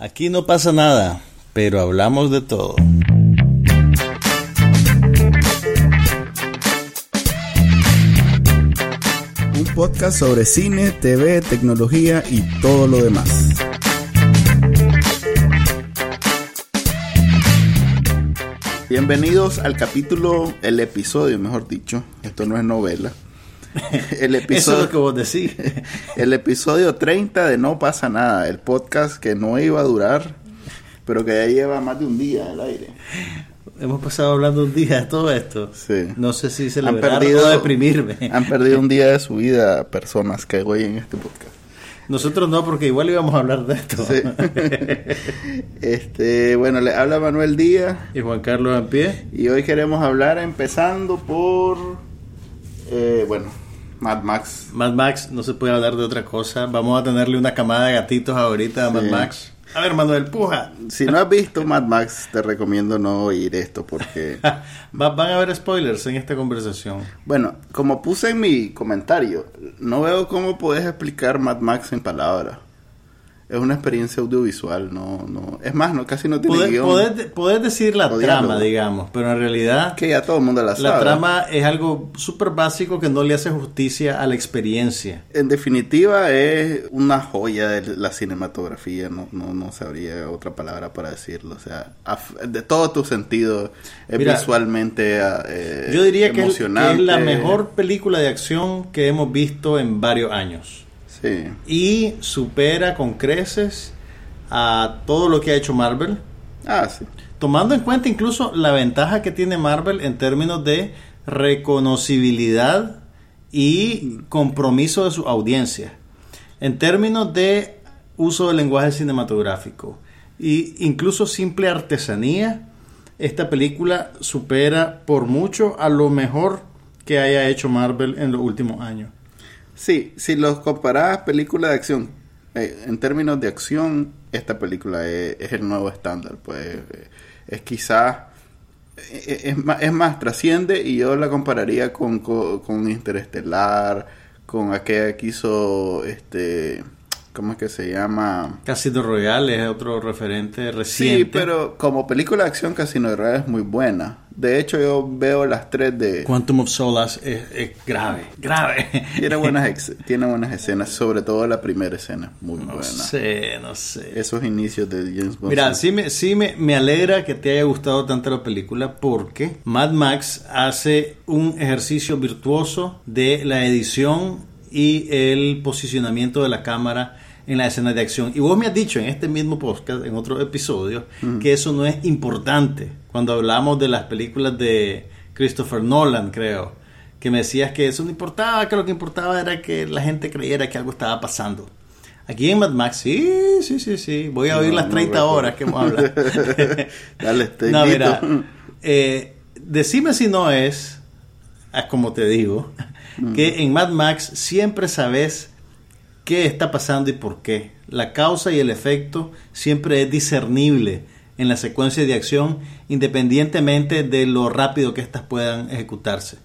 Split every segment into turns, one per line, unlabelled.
Aquí no pasa nada, pero hablamos de todo.
Un podcast sobre cine, TV, tecnología y todo lo demás. Bienvenidos al capítulo, el episodio, mejor dicho. Esto no es novela.
El episodio, Eso es lo que vos decís.
El episodio 30 de No pasa nada, el podcast que no iba a durar, pero que ya lleva más de un día al aire.
Hemos pasado hablando un día de todo esto.
Sí.
No sé si se le han perdido deprimirme.
Han perdido un día de su vida personas que hoy en este podcast.
Nosotros no, porque igual íbamos a hablar de esto. Sí.
este, bueno, le habla Manuel Díaz.
Y Juan Carlos Ampie.
Y hoy queremos hablar empezando por, eh, bueno, Mad Max.
Mad Max, no se puede hablar de otra cosa. Vamos a tenerle una camada de gatitos ahorita a Mad Max. A ver, Manuel, puja.
Si no has visto Mad Max, te recomiendo no oír esto porque...
Van a haber spoilers en esta conversación.
Bueno, como puse en mi comentario, no veo cómo puedes explicar Mad Max en palabras es una experiencia audiovisual, no, no, es más, no, casi no tiene
guion. Podés, decir la trama, digamos, pero en realidad...
Que ya todo el mundo la sabe.
La trama es algo súper básico que no le hace justicia a la experiencia.
En definitiva es una joya de la cinematografía, no, no, no sabría otra palabra para decirlo, o sea, de todo tu sentido, es visualmente eh,
Yo diría que es la mejor película de acción que hemos visto en varios años. Y supera con creces a todo lo que ha hecho Marvel.
Ah, sí.
Tomando en cuenta incluso la ventaja que tiene Marvel en términos de reconocibilidad y compromiso de su audiencia. En términos de uso del lenguaje cinematográfico e incluso simple artesanía, esta película supera por mucho a lo mejor que haya hecho Marvel en los últimos años.
Sí, si los comparás película de acción, eh, en términos de acción, esta película es, el nuevo estándar. Pues eh, es quizás, eh, es, más, es, más, trasciende y yo la compararía con, con, con Interestelar, con aquella que hizo este ¿Cómo es que se llama?
Casino Royale es otro referente reciente.
Sí, pero como película de acción Casino Royale es muy buena. De hecho, yo veo las tres de...
Quantum of Solace es, grave, grave.
Tiene buenas, tiene buenas escenas, sobre todo la primera escena, muy buena. No
sé, no sé.
Esos inicios de James Bond.
Mira, sí, me, sí me, me alegra que te haya gustado tanto la película porque Mad Max hace un ejercicio virtuoso de la edición y el posicionamiento de la cámara en la escena de acción. Y vos me has dicho en este mismo podcast, en otro episodio, que eso no es importante. Cuando hablamos de las películas de Christopher Nolan, creo, que me decías que eso no importaba, que lo que importaba era que la gente creyera que algo estaba pasando. Aquí en Mad Max, sí, sí, sí, sí. Voy a oír las 30 horas que hemos hablado.
Dale,
No, mira, eh, decime si no es, como te digo, que en Mad Max siempre sabes qué está pasando y por qué. La causa y el efecto siempre es discernible en la secuencia de acción, independientemente de lo rápido que éstas puedan ejecutarse.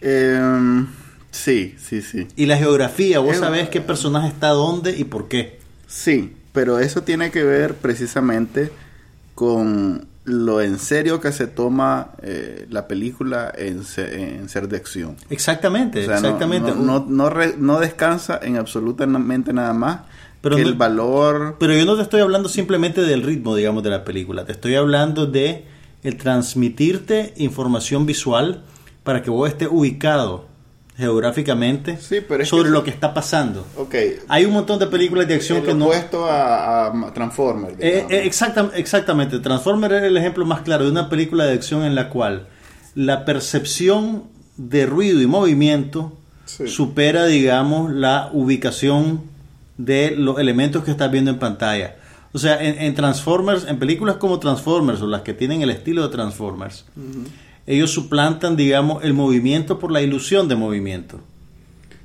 Em, sí, sí, sí.
Y la geografía, vos sabés qué personaje está dónde y por qué.
Sí, pero eso tiene que ver precisamente con lo en serio que se toma eh, la película en, ser de acción.
Exactamente, exactamente.
No, no, no, descansa en absolutamente nada más pero que el valor.
Pero yo no te estoy hablando simplemente del ritmo, digamos, de la película. Te estoy hablando de el transmitirte información visual para que vos estés ubicado geográficamente sobre lo que está pasando.
Okay.
Hay un montón de películas de acción que no...
Opuesto a, a Transformers.
Eh, eh, exactamente. Transformers es el ejemplo más claro de una película de acción en la cual la percepción de ruido y movimiento supera, digamos, la ubicación de los elementos que estás viendo en pantalla. O sea, en, Transformers, en películas como Transformers o las que tienen el estilo de Transformers, ellos suplantan, digamos, el movimiento por la ilusión de movimiento.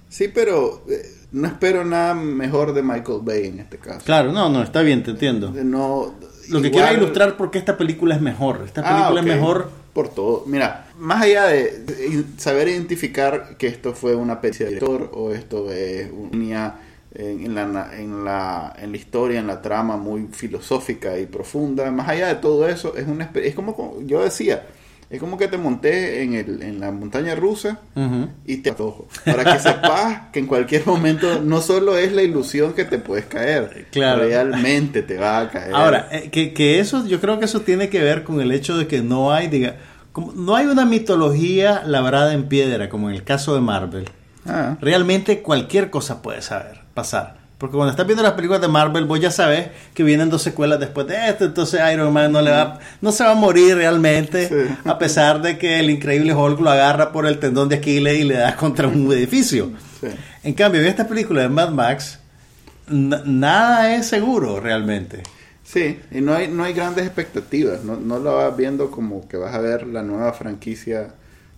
Sí, pero eh, no espero nada mejor de Michael Bay en este caso.
Claro, no, no, está bien, te entiendo.
No,
Lo que quiero ilustrar porque esta película es mejor. Esta ah, película es mejor
por todo. Mira, más allá de saber identificar que esto fue una especie de director o esto es una en, la, en, la, en la historia, en la trama muy filosófica y profunda. Más allá de todo eso, es, una, es como co- yo decía, es como que te monté en, el, en la montaña rusa y te atojo. Para que sepas que en cualquier momento no solo es la ilusión que te puedes caer,
Claro.
realmente te va a caer.
Ahora, eh, que, que eso, yo creo que eso tiene que ver con el hecho de que no hay, diga, como, no hay una mitología labrada en piedra, como en el caso de Marvel.
Ah,
Realmente cualquier cosa puede saber, pasar. Porque cuando estás viendo las películas de Marvel, vos ya sabes que vienen dos secuelas después de esto, entonces Iron Man no le va, no se va a morir realmente,
Sí.
a pesar de que el increíble Hulk lo agarra por el tendón de Aquiles y le da contra un edificio.
sí.
En cambio, en esta película de Mad Max, na- nada es seguro realmente.
Sí, y no hay, no hay grandes expectativas. No, no lo vas viendo como que vas a ver la nueva franquicia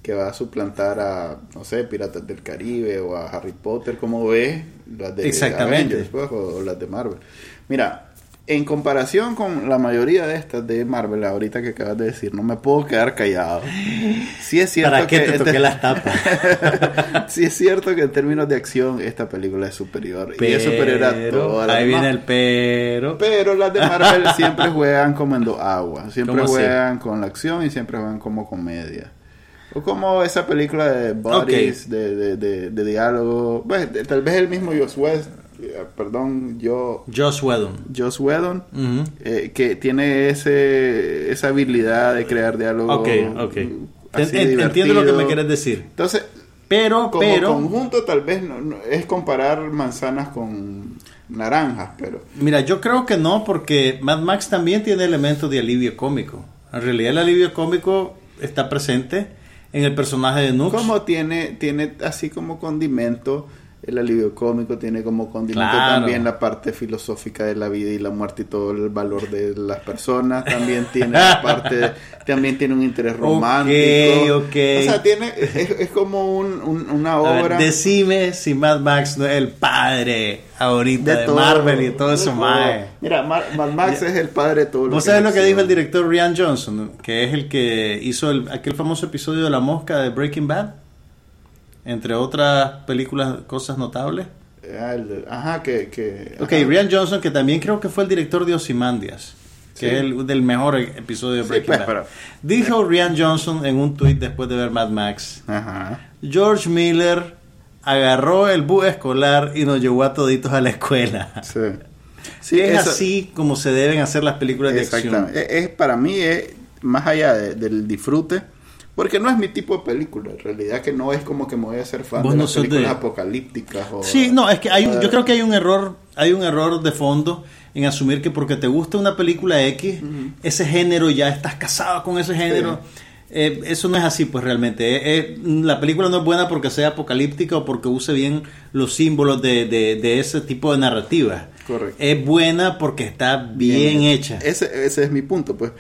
que va a suplantar a, no sé, Piratas del Caribe o a Harry Potter, como ves las de
Exactamente.
Avengers pues, o, o las de Marvel. Mira, en comparación con la mayoría de estas de Marvel, ahorita que acabas de decir, no me puedo quedar callado. Sí es cierto
¿Para qué
que
te toqué las tapas?
sí es cierto que en términos de acción esta película es superior y es superior a
Pero,
todas las
ahí viene el pero.
Pero las de Marvel siempre juegan como en dos aguas. Siempre juegan con la acción y siempre juegan como comedia. O como esa película de Buddies, de, de, de, de diálogo. De- tal vez el mismo Joss West, eh, perdón, yo,
Joss Whedon.
Joss Whedon, eh, que tiene ese, esa habilidad de crear diálogo.
Ok, ok.
así
En- en- entiendo lo que me quieres decir.
Entonces,
Pero,
como
pero,
conjunto tal vez no- no- es comparar manzanas con naranjas, pero...
mira, yo creo que no, porque Mad Max también tiene elementos de alivio cómico. En realidad, el alivio cómico está presente en el personaje de Nux.
Como tiene, tiene así como condimento el alivio cómico, tiene como condimento
Claro.
también la parte filosófica de la vida y la muerte y todo el valor de las personas, también tiene la parte, también tiene un interés romántico.
ok.
O sea, tiene, es, es como un- un- una
A ver,
obra
decime si Mad Max no es el padre ahorita de,
todo,
Marvel y todo
de
eso, mae.
Mira, Mar- Mad Max es el padre de todo lo
¿Vos
que
sabés
es
lo que dijo el director Rian Johnson? Que es el que hizo el- aquel famoso episodio de La Mosca de Breaking Bad. Entre otras películas, cosas notables.
Ah, Ajá, que... que
Ok,
ajá.
Rian Johnson, que también creo que fue el director de Ozymandias, que
Sí.
es el del mejor episodio de
Sí,
Breaking
pues,
Bad.
pero-
Dijo Rian Johnson en un tweet después de ver Mad Max,
Ajá.
George Miller agarró el bus escolar y nos llevó a toditos a la escuela.
Sí.
Sí, es
eso-
así como se deben hacer las películas de acción.
Es, es- para mí es más allá de- del disfrute, porque no es mi tipo de película. En realidad que no es como que me voy a hacer fan de
no
las
sos
películas
de-
apocalípticas. O,
Sí, no, es que hay un- yo creo que hay un error, hay un error de fondo en asumir que porque te gusta una película X, ese género ya estás casado con ese género. Eh, eso no es así, pues realmente. Eh, eh, la película no es buena porque sea apocalíptica o porque use bien los símbolos de, de- de ese tipo de narrativa.
Correcto.
Es buena porque está bien, hecha.
Ese, ese es mi punto, pues.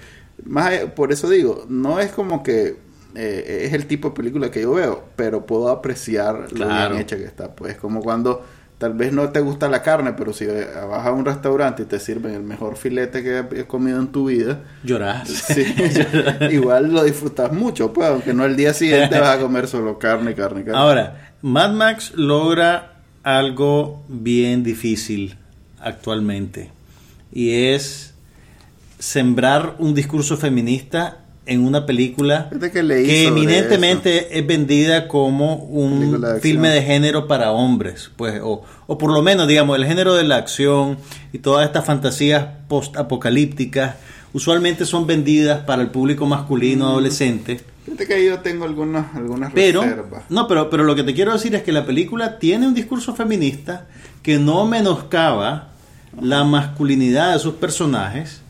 Más por eso digo, no es como que eh, es el tipo de película que yo veo, pero puedo apreciar lo bien hecha que está. Pues como cuando tal vez no te gusta la carne, pero si vas a un restaurante y te sirven el mejor filete que has comido en tu vida,
Llorás.
Sí, igual lo disfrutas mucho, pues, aunque no el día siguiente vas a comer solo carne, carne, carne.
Ahora, Mad Max logra algo bien difícil actualmente y es sembrar un discurso feminista en una película
que
eminentemente es vendida como un
de
filme de género para hombres, pues, o, o por lo menos, digamos, el género de la acción y todas estas fantasías post-apocalípticas usualmente son vendidas para el público masculino adolescente.
Fíjate que yo tengo algunas, algunas
Pero,
reservas.
no, pero, pero lo que te quiero decir es que la película tiene un discurso feminista que no menoscaba la masculinidad de sus personajes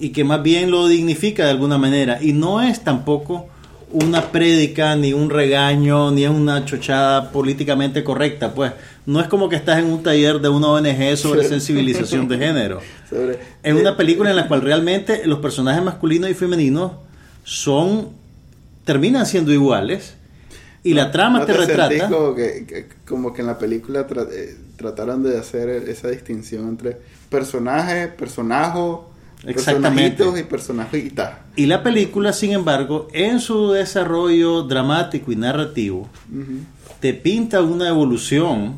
y que más bien lo dignifica de alguna manera. Y no es tampoco una prédica, ni un regaño, ni una chochada políticamente correcta. Pues no es como que estás en un taller de una ONG sobre sensibilización de género. Es una película en la cual realmente los personajes masculinos y femeninos son terminan siendo iguales y la trama
¿No
te, retrata
Como que, que- como que en la película tra- eh, trataron de hacer esa distinción entre personaje, personajo,
Exactamente.
personajitos y personajitas.
y la película sin embargo en su desarrollo dramático y narrativo te pinta una evolución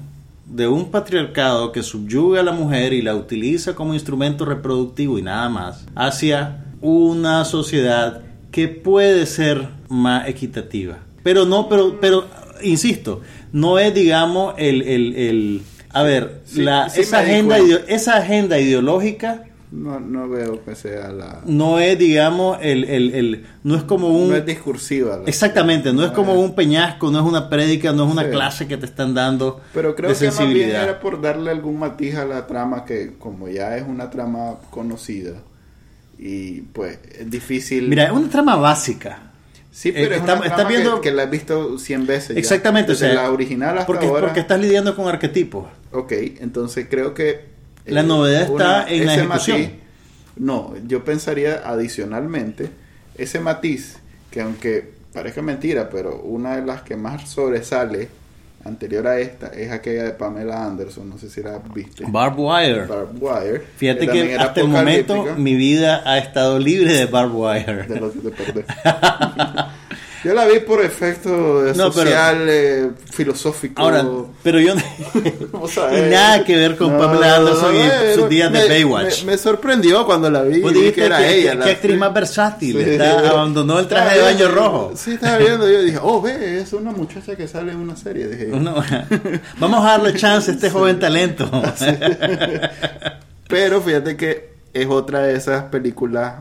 de un patriarcado que subyuga a la mujer y la utiliza como instrumento reproductivo y nada más, hacia una sociedad que puede ser más equitativa. Pero no, pero, pero, insisto, no es, digamos, el, el, el a ver,
Sí,
la,
sí
esa, agenda, esa agenda ideológica
No, no veo que sea la...
no es, digamos, el, el, el- no es como un...
No es discursiva. la-
Exactamente, no es como un peñasco, no es una prédica, no es una
Sí.
clase que te están dando
Pero creo
de
que más bien era por darle algún matiz a la trama que como ya es una trama conocida y pues es difícil...
Mira, es una trama básica.
sí, pero
eh,
es
está-
una que-
viendo-
que, la has visto 100 veces. ya.
Exactamente, o sea,
la original hasta
porque,
ahora.
porque estás lidiando con arquetipos.
Ok, entonces creo que...
La
eh,
novedad está en la ejecución.
matiz- no, yo pensaría adicionalmente ese matiz que aunque parezca mentira, pero una de las que más sobresale anterior a esta es aquella de Pamela Anderson, no sé si la viste.
Barbed Wire.
Barbed Wire.
Fíjate que
era
hasta el momento mi vida ha estado libre de Barbed Wire.
de lo que te perdés. Yo la vi por efecto
No, pero-
social, eh, filosófico.
Ahora, pero yo nada que ver con
No,
Pamela Anderson y sus días de Baywatch.
Me, me sorprendió cuando la vi.
Vos dijiste
que era
que,
ella.
que actriz más versátil.
Sí,
está-
sí,
abandonó el traje de
Estaba
baño rojo.
Sí, estaba viendo. Yo dije, oh, ve, es una muchacha que sale en una serie. Dije,
vamos a darle chance a este joven talento.
Pero fíjate que es otra de esas películas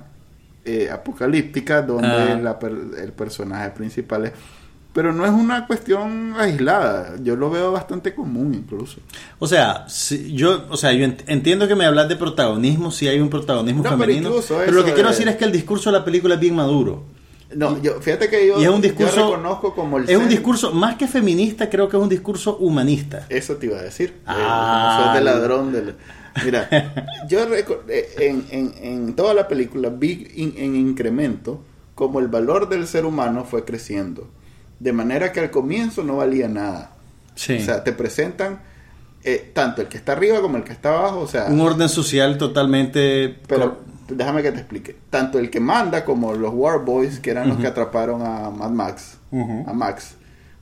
eh, apocalípticas donde
Ah.
la per- el personaje principal es... Pero no es una cuestión aislada. Yo lo veo bastante común incluso.
O sea, si- yo, o sea, yo ent- entiendo que me hablas de protagonismo, si hay un protagonismo
No, pero
femenino, pero,
incluso
lo que quiero
de-
decir es que el discurso de la película es bien maduro.
No, yo, fíjate que yo,
y es un
yo
discurso
reconozco como el
es un discurso más que feminista, creo que es un discurso humanista.
Eso te iba a decir.
Ah.
Eh, sos de ladrón. del- Mira, yo eh, en, en, en toda la película vi in- en incremento como el valor del ser humano fue creciendo. De manera que al comienzo no valía nada.
Sí.
O sea, te presentan eh, tanto el que está arriba como el que está abajo. O sea,
un orden social totalmente
pero déjame que te explique. Tanto el que manda como los War Boys, que eran los que atraparon a Mad Max, a Max,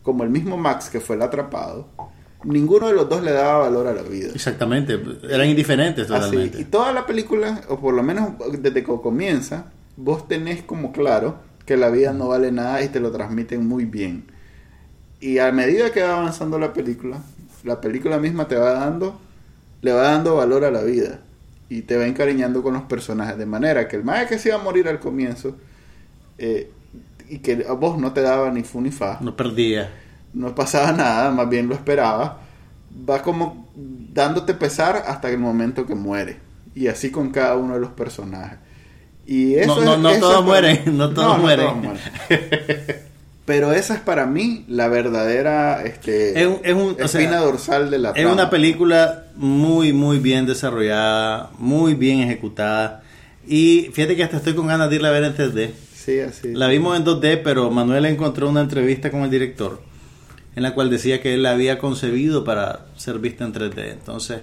como el mismo Max que fue el atrapado, ninguno de los dos le daba valor a la vida.
exactamente, eran indiferentes
Así,
totalmente.
y toda la película, o por lo menos desde que comienza, vos tenés como claro que la vida no vale nada y te lo transmiten muy bien. Y a medida que va avanzando la película, la película misma te va dando, le va dando valor a la vida y te va encariñando con los personajes. De manera que el más que se iba a morir al comienzo eh, y que a vos no te daba ni fu ni fa,
No perdía.
No pasaba nada, más bien lo esperaba, va como dándote pesar hasta el momento que muere. Y así con cada uno de los personajes. Y eso
No, no,
es-
no
eso
todos
para-
mueren, no todos mueren.
mueren. Pero esa es para mí la verdadera este,
Es un- es un-
espina
sea,
dorsal de la
Es una película muy, muy bien desarrollada, muy bien ejecutada. Y fíjate que hasta estoy con ganas de irla a ver en 3D.
Sí, así.
La vimos en 2D, pero Manuel encontró una entrevista con el director en la cual decía que él la había concebido para ser vista en 3D. Entonces,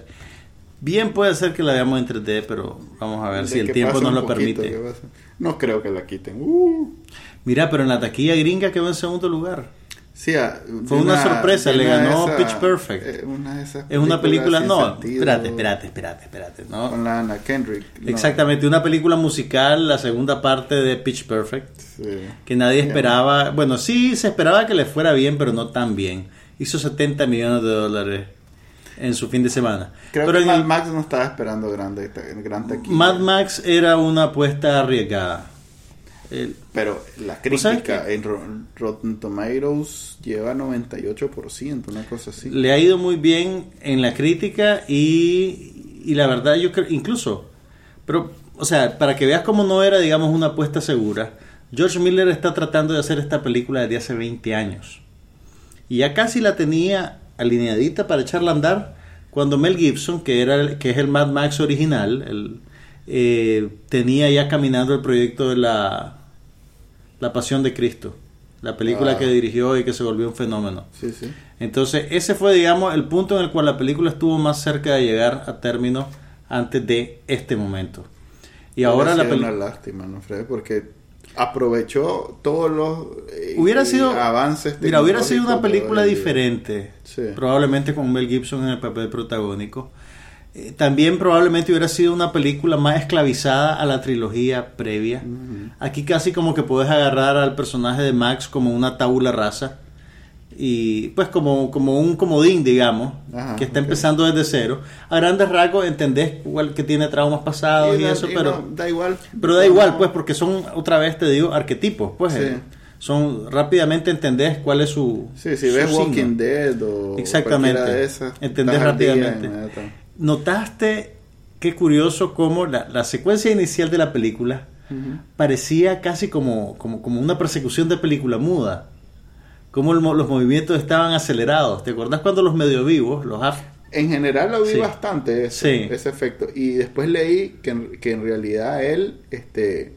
bien puede ser que la veamos en 3D, pero vamos a ver
De
si el tiempo nos lo
poquito,
permite.
No creo que la quiten. Uh.
Mira, pero en la taquilla gringa quedó en segundo lugar.
Sí, ah,
Fue
de
una sorpresa, le
una
ganó
esas-
Pitch Perfect.
eh, una
Es una película, no,
sentido,
espérate, espérate, espérate, espérate, ¿no?
Con la Anna Kendrick. no.
Exactamente, una película musical, la segunda parte de Pitch Perfect,
Sí.
que nadie esperaba, bueno, sí se esperaba que le fuera bien, pero no tan bien. Hizo 70 millones de dólares en su fin de semana.
Creo
pero
que
en
Mad
el-
Max no estaba esperando grande, gran taquilla.
Mad Max era una apuesta arriesgada. El-
Pero la
¿Vos sabes
crítica en Ro- Rotten Tomatoes lleva 98%, una cosa así.
le ha ido muy bien en la crítica y, y la verdad yo creo, incluso, pero, o sea, para que veas cómo no era, digamos, una apuesta segura, George Miller está tratando de hacer esta película desde hace 20 años. Y ya casi la tenía alineadita para echarla a andar cuando Mel Gibson, que, era el- que es el Mad Max original, el, eh, tenía ya caminando el proyecto de la, la Pasión de Cristo, la película
Ah.
que dirigió y que se volvió un fenómeno.
Sí, sí.
Entonces, ese fue, digamos, el punto en el cual la película estuvo más cerca de llegar a término antes de este momento. Y ahora la película...
una lástima, ¿no, Fred? Porque aprovechó todos los eh,
Hubiera sido-
avances.
Mira, hubiera sido una película diferente,
Sí.
probablemente con Mel Gibson en el papel protagónico. Eh, También probablemente hubiera sido una película más esclavizada a la trilogía previa. Aquí casi como que puedes agarrar al personaje de Max como una tabula rasa y pues como, como un comodín, digamos,
Ajá,
que está empezando desde cero. A grandes rasgos entendés igual que tiene traumas pasados y,
da-
eso,
y
pero...
no, da igual.
Pero da igual, pues, porque son, otra vez te digo, arquetipos, pues.
Sí.
eh, Son, rápidamente entendés cuál es su.
Sí, si
su
ves
signo.
Walking Dead o
Exactamente.
de esas,
Entendés rápidamente. Notaste qué curioso cómo la, la secuencia inicial de la película parecía casi como, como, como una persecución de película muda. Cómo el los movimientos estaban acelerados. ¿Te acordás cuando los medio vivos, los af-
En general lo vi
Sí.
bastante eso,
Sí.
ese efecto. Y después leí que en, que en realidad él este,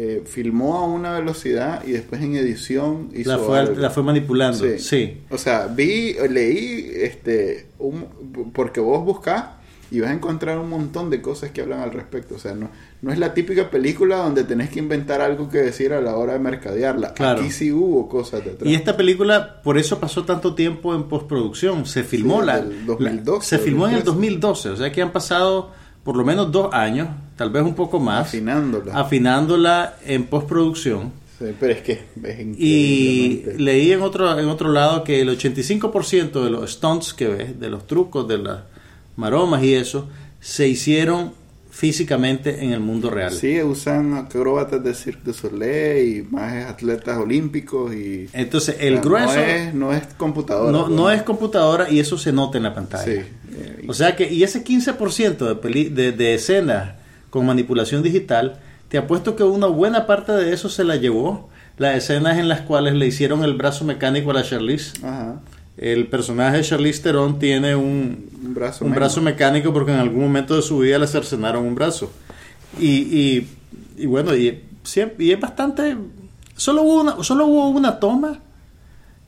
eh, filmó a una velocidad y después en edición hizo
la, fue,
algo.
la fue manipulando?
Sí.
sí.
O sea, vi, leí, este, un, porque vos buscás y vas a encontrar un montón de cosas que hablan al respecto. O sea, no, no es la típica película donde tenés que inventar algo que decir a la hora de mercadearla.
Claro.
Aquí sí hubo cosas detrás.
Y esta película, por eso pasó tanto tiempo en postproducción. Se filmó
Sí,
la,
del 2012,
la- se filmó en el
2013.
2012, o sea que han pasado por lo menos dos años, tal vez un poco más,
Afinándola.
afinándola en postproducción.
Sí, pero es que es
Y leí en otro, en otro lado que el 85% de los stunts que ves, de los trucos, de las maromas y eso, se hicieron físicamente en el mundo real.
Sí, usan acróbatas de Cirque du Soleil y más atletas olímpicos y...
Entonces, el
o sea,
grueso
No es, no es computadora.
no,
pues.
no es computadora y eso se nota en la pantalla.
Sí. eh,
O sea que, y ese 15% de, peli- de, de escenas con manipulación digital, te apuesto que una buena parte de eso se la llevó las escenas en las cuales le hicieron el brazo mecánico a la Charlize.
Ajá.
El personaje de Charlize Theron tiene un,
Un brazo
un
menos.
brazo mecánico porque en algún momento de su vida le cercenaron un brazo. Y, y, y bueno, y es bastante... Solo hubo, una, solo hubo una toma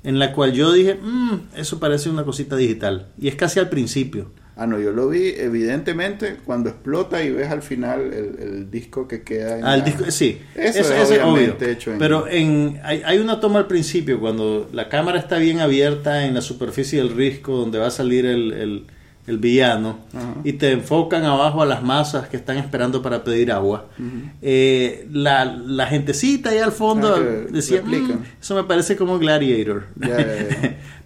en la cual yo dije, "Mm, eso parece una cosita digital. Y es casi al principio.
Ah, no, yo lo vi evidentemente cuando explota y ves al final el, el disco que queda en
Al
la-
disco, sí,
Eso
eso,
es obviamente
obvio.
hecho en-
Pero en, hay, hay una toma al principio cuando la cámara está bien abierta en la superficie del risco donde va a salir el, el- el villano
Ajá.
y te enfocan abajo a las masas que están esperando para pedir agua. Eh, la, la gentecita ahí al fondo
Ah,
decía. "Mm, eso me parece como Gladiator.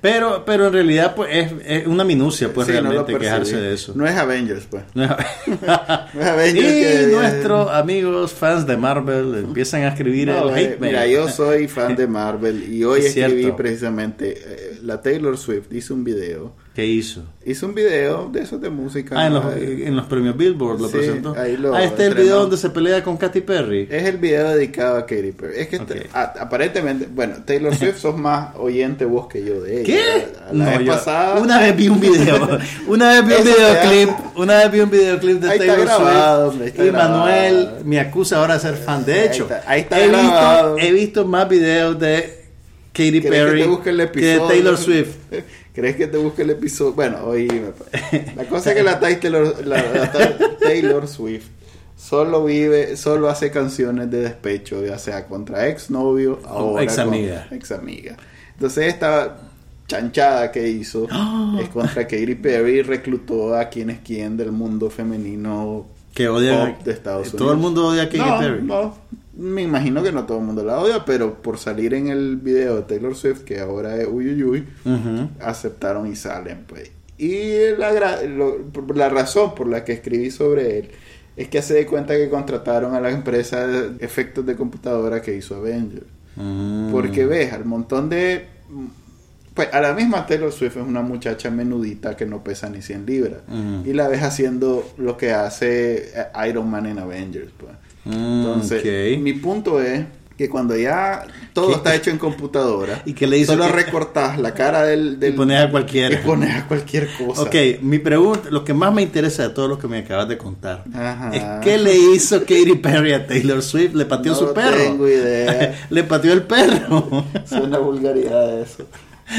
pero, pero en realidad pues es, es una minucia pues
Sí,
realmente quejarse de eso.
No es Avengers, pues.
No es-
No es Avengers que-
y nuestros amigos fans de Marvel empiezan a escribir
No,
el
eh,
hate
mira, yo soy fan de Marvel y hoy
Es
escribí
cierto.
precisamente eh, la Taylor Swift hizo un video.
¿Qué hizo?
Hizo un video de esos de música.
Ah, en los,
eh,
en los premios Billboard lo
Sí,
presentó.
ahí lo
ah, este es el video donde se pelea con Katy Perry.
Es el video dedicado a Katy Perry. Es que
Ok.
a- aparentemente, bueno, Taylor Swift sos más oyente vos que yo de ella.
¿Qué?
La, la vez
yo-
pasada.
Una vez vi un video. Una vez vi un videoclip. Una vez vi un videoclip de Taylor
grabado,
Swift. y Manuel me acusa ahora de ser fan. De
Ahí
hecho,
está- ahí está
he,
grabado.
visto, he visto más videos de Katy
¿Querés
Perry
que el
de? Taylor Swift.
¿Crees que te busque el episodio? Bueno, pues. La cosa es que la Taylor, la, la Ta- Taylor Swift solo vive, solo hace canciones de despecho, ya sea contra ex novio o
ex amiga.
ex amiga. Entonces esta chanchada que hizo
¡Ah!
es contra Katy Perry y reclutó a quien es quien del mundo femenino
Que odian.
pop de Estados Unidos.
Todo el mundo odia a Katy
no,
Perry.
No, me imagino que no todo el mundo la odia, pero por salir en el video de Taylor Swift, que ahora es uy uy uy,
Ujú.
aceptaron y salen, pues. Y la, lo- la razón por la que escribí sobre él es que se de cuenta que contrataron a la empresa de efectos de computadora que hizo Avengers.
Mm.
Porque ves, al montón de... Pues a la misma Taylor Swift es una muchacha menudita que no pesa ni 100 libras.
Ujú.
Y la ves haciendo lo que hace eh, Iron Man en Avengers. Pues.
Mm,
Entonces,
ok.
mi punto es que cuando ya todo
¿Qué?
está hecho en computadora,
¿Y qué le hizo
solo
que-
recortas la cara del... del
Y pones a cualquiera.
Y pones a cualquier cosa.
Ok, mi pregunta, lo que más me interesa de todo lo que me acabas de contar,
Ajá.
es qué le hizo Katy Perry a Taylor Swift, le pateó
No
su perro.
tengo idea.
le pateó el perro.
Es una vulgaridad eso.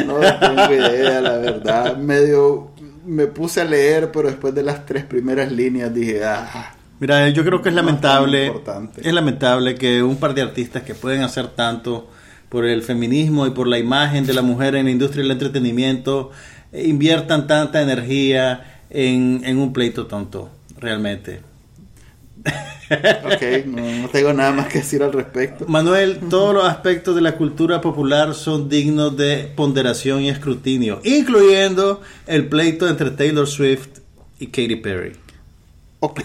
No tengo idea, la verdad. Medio me puse a leer, pero después de las tres primeras líneas dije, ah,
Mira, yo creo que es lamentable, es lamentable que un par de artistas que pueden hacer tanto por el feminismo y por la imagen de la mujer en la industria del entretenimiento eh, inviertan tanta energía en, en un pleito tonto, realmente.
Ok, no, no tengo nada más que decir al respecto.
Manuel, todos los aspectos de la cultura popular son dignos de ponderación y escrutinio, incluyendo el pleito entre Taylor Swift y Katy Perry.
Ok.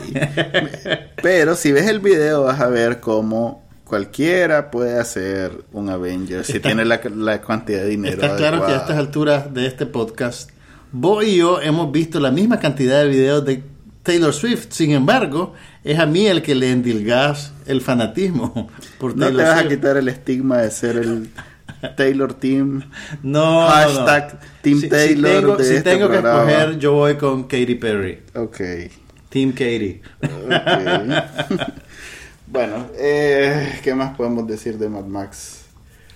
Pero si ves el video vas a ver cómo cualquiera puede hacer un Avenger si tiene la, la cantidad de dinero.
Está claro que a estas alturas de este podcast, vos y yo hemos visto la misma cantidad de videos de Taylor Swift. Sin embargo, es a mí el que le endilgas el fanatismo por
No
Taylor
te vas a quitar el estigma de ser el Taylor Team.
No, no, no.
Hashtag Team
Si- si
Taylor
tengo,
de
si
este
tengo que escoger, yo voy con Katy Perry.
Ok.
Team Katy.
bueno, eh, ¿qué más podemos decir de Mad Max?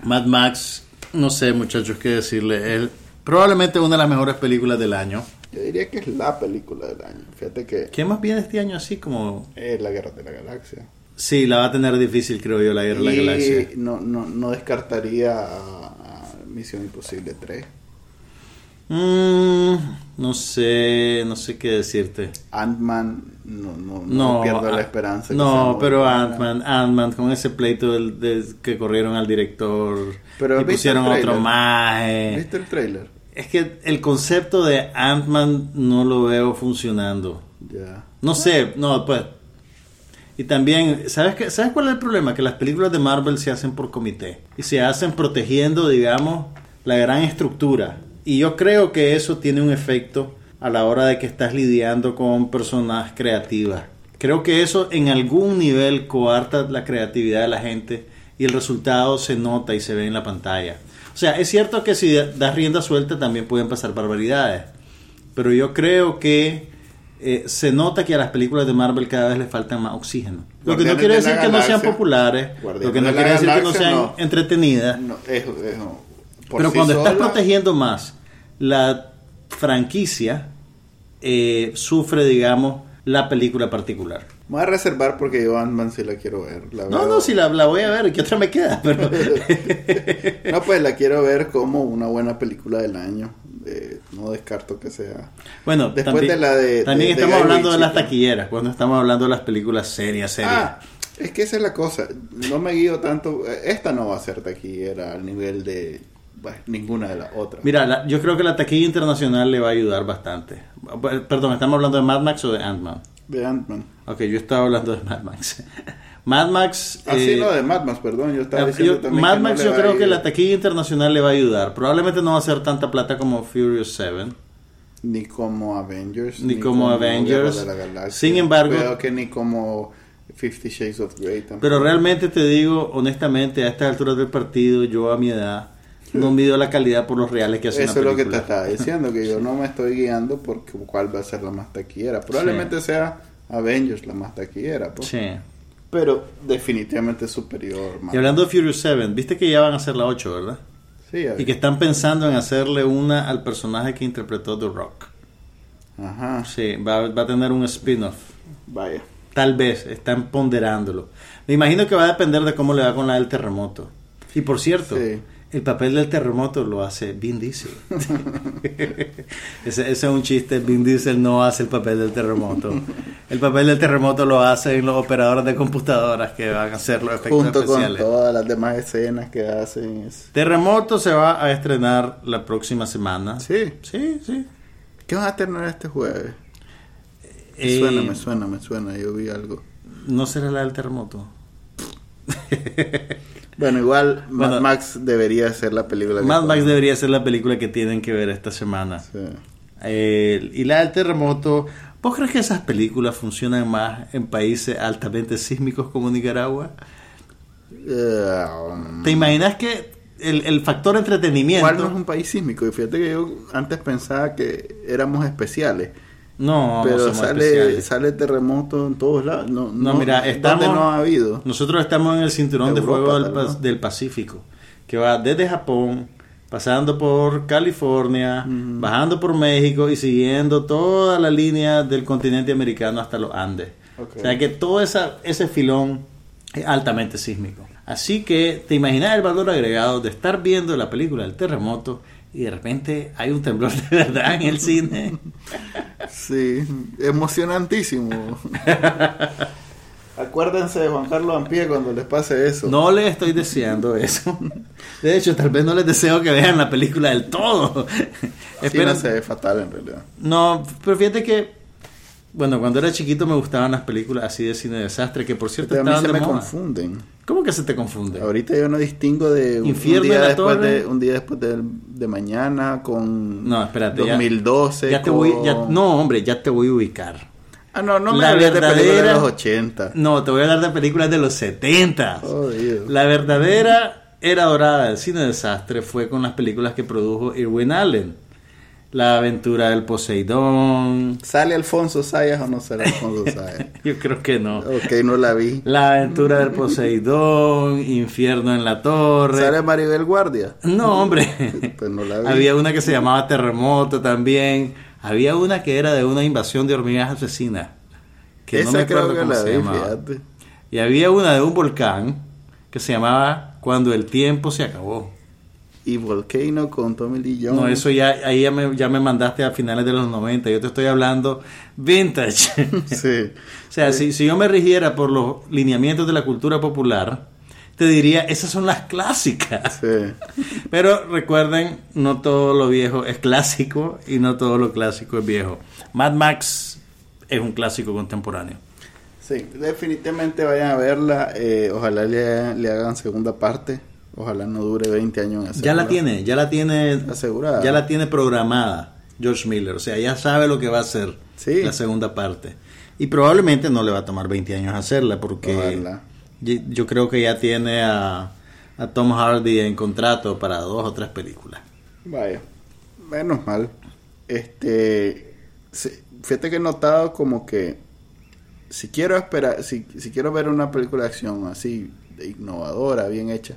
Mad Max, no sé muchachos qué decirle. Es probablemente una de las mejores películas del año.
Yo diría que es la película del año. Fíjate que
¿Qué más viene este año así como...
es la Guerra de la Galaxia.
Sí, la va a tener difícil creo yo la Guerra de la Galaxia.
No, no, no descartaría a, a Misión Imposible 3.
Mm, no sé, no sé qué decirte.
Ant-Man, no, no, no
No,
pierdo la
ah,
esperanza.
No, pero. Ant-Man, Ant-Man con ese pleito del, del- que corrieron al director
Pero
y
¿viste
pusieron otro más.
¿Viste el trailer?
Es que el concepto de Ant-Man no lo veo funcionando.
Ya.
No sé, no, pues. Y también, ¿sabes qué? ¿Sabes cuál es el problema? Que las películas de Marvel se hacen por comité y se hacen protegiendo, digamos, la gran estructura. Y yo creo que eso tiene un efecto a la hora de que estás lidiando con personas creativas. Creo que eso en algún nivel coarta la creatividad de la gente y el resultado se nota y se ve en la pantalla. O sea, es cierto que si das rienda suelta también pueden pasar barbaridades. Pero yo creo que eh, se nota que a las películas de Marvel cada vez les falta más oxígeno. Lo que no quiere decir que no sean populares, lo que no quiere decir que no sean
no.
entretenidas.
No, es, es- por
Pero
sí
cuando estás protegiendo más la franquicia, eh, sufre, digamos, la película particular.
Me voy a reservar porque yo Ant-Man sí la quiero ver. la
No,
veo-
no, si la, la voy a ver, ¿qué otra me queda? Pero,
No, pues la quiero ver como una buena película del año. Eh, no descarto que sea.
bueno,
Después
también,
de la de-
también
de- de
estamos
Guy
hablando de las
pues.
taquilleras, cuando estamos hablando de las películas serias, serias.
Ah, es que esa es la cosa. No me guío tanto. Esta no va a ser taquillera al nivel de bueno, ninguna de las otras.
Mira, la- yo creo que la taquilla internacional le va a ayudar bastante. Perdón, ¿estamos hablando de Mad Max o de Ant-Man?
De Ant-Man.
Ok, yo estaba hablando de Mad Max. Mad Max...
Ah, sí,
eh,
no, de Mad Max, perdón. Yo estaba
eh,
diciendo
yo-
también.
Mad
que
Max yo creo que la taquilla internacional le va a ayudar. Probablemente no va a ser tanta plata como Furious 7.
Ni como Avengers.
Ni como Avengers.
La.
Sin embargo-
Creo que ni como Fifty Shades of Grey tampoco.
Pero realmente te digo, honestamente, a estas alturas del partido, yo a mi edad, no mido la calidad por los reales que hace
Eso es
una
lo que te
película.
estaba diciendo, que yo no me estoy guiando por cuál va a ser la más taquillera. Probablemente sea Avengers la más taquillera, pues.
Sí.
pero definitivamente superior.
Y hablando de Furious 7, viste que ya van a hacer la 8, ¿verdad?
Sí,
Y que están pensando en hacerle una al personaje que interpretó The Rock.
Ajá,
Sí, va, va a tener un spin-off.
vaya.
Tal vez, están ponderándolo. Me imagino que va a depender de cómo le va con la del terremoto. Y por cierto,
Sí.
El papel del terremoto lo hace Vin Diesel. ese, ese es un chiste, Vin Diesel no hace el papel del terremoto. El papel del terremoto lo hacen los operadores de computadoras que van a hacer los efectos
Junto con
especiales.
todas las demás escenas que hacen.
Terremoto se va a estrenar la próxima semana.
Sí.
Sí, sí.
¿Qué vas a tener este jueves? Me
Eh,
suena, me suena, me suena. Yo vi algo.
¿No será la del terremoto?
Bueno, igual Mad
Bueno.
Max debería ser la película. que
Mad Max debería ser la película que tienen que ver esta semana.
Sí.
Eh, y la del terremoto, ¿vos crees que esas películas funcionan más en países altamente sísmicos como Nicaragua?
Eh,
¿Te imaginas que el, el factor
¿Cuál no es
entretenimiento...
un país sísmico? Y fíjate que yo antes pensaba que éramos especiales.
No, no
pero sale,
especiales.
sale terremoto en todos lados. No,
No, mira,
¿dónde
estamos-
no ha habido?
Nosotros estamos en el cinturón de fuego del, Pacífico, que va desde Japón, pasando por California, bajando por México y siguiendo toda la línea del continente americano hasta los Andes. O sea que todo esa, ese filón es altamente sísmico. Así que te imaginas el valor agregado de estar viendo la película del terremoto y de repente hay un temblor de verdad en el cine.
Sí, emocionantísimo. Acuérdense de Juan Carlos Ampie cuando les pase eso.
No les estoy deseando eso. De hecho, tal vez no les deseo que vean la película del todo.
Sí,
Espero-
no se ve fatal en realidad.
No, pero fíjate que, bueno, cuando era chiquito me gustaban las películas así de cine de desastre, que por cierto
a mí
estaban
se
de
me
moda.
confunden.
¿Cómo que se te confunde?
Ahorita yo no distingo de un,
Infierno
un día después
Torre.
de un día después de, de mañana con
No, espérate. ya-
2012
Ya, te voy,
con-
ya- no, hombre, ya te voy a ubicar.
Ah, no, no me
La
hables de películas de los 80.
No, te voy a hablar de películas de los 70.
Oh.
La verdadera era dorada del cine de desastre fue con las películas que produjo Irwin Allen. La aventura del Poseidón.
¿Sale Alfonso Sayas o no sale Alfonso Sayas?
Yo creo que no.
ok, no la vi.
La aventura del Poseidón, Infierno en la Torre.
¿Sale Maribel Guardia?
No, hombre.
Pues no la vi.
Había una que se llamaba Terremoto también. Había una que era de una invasión de hormigas asesinas. Que
Esa
no me
creo
acuerdo
que
cómo
la
se
vi,
llamaba.
fíjate.
Y había una de un volcán que se llamaba Cuando el tiempo se acabó.
Y Volcano con Tommy Lee Jones.
No, eso ya, ahí ya me, ya me mandaste a finales de los 90. Yo te estoy hablando vintage.
Sí.
O sea, si, si yo me rigiera por los lineamientos de la cultura popular, te diría, esas son las clásicas.
Sí.
Pero recuerden, no todo lo viejo es clásico y no todo lo clásico es viejo. Mad Max es un clásico contemporáneo.
Sí, definitivamente vayan a verla. eh, ojalá le, le hagan segunda parte. Ojalá no dure 20 años en.
Ya la tiene, ya la tiene
Asegurada.
Ya la tiene programada George Miller, o sea, ya sabe lo que va a hacer
Sí.
la segunda parte. Y probablemente no le va a tomar 20 años hacerla porque
Ojalá.
yo, creo que ya tiene a, a Tom Hardy en contrato para dos o tres películas.
Vaya, menos mal. Este, fíjate que he notado como que si quiero esperar, si, si quiero ver una película de acción así, innovadora, bien hecha,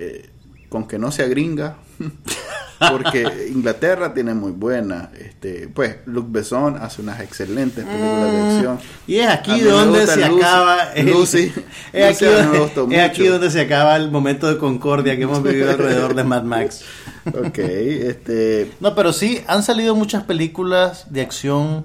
eh, con que no sea gringa, porque Inglaterra tiene muy buena, este, pues Luc Besson hace unas excelentes películas de acción.
Y es aquí donde se
Lucy.
acaba el-
Lucy.
es, aquí donde, es aquí donde se acaba el momento de concordia que hemos vivido alrededor de Mad Max.
Ok, este,
No, pero sí, han salido muchas películas de acción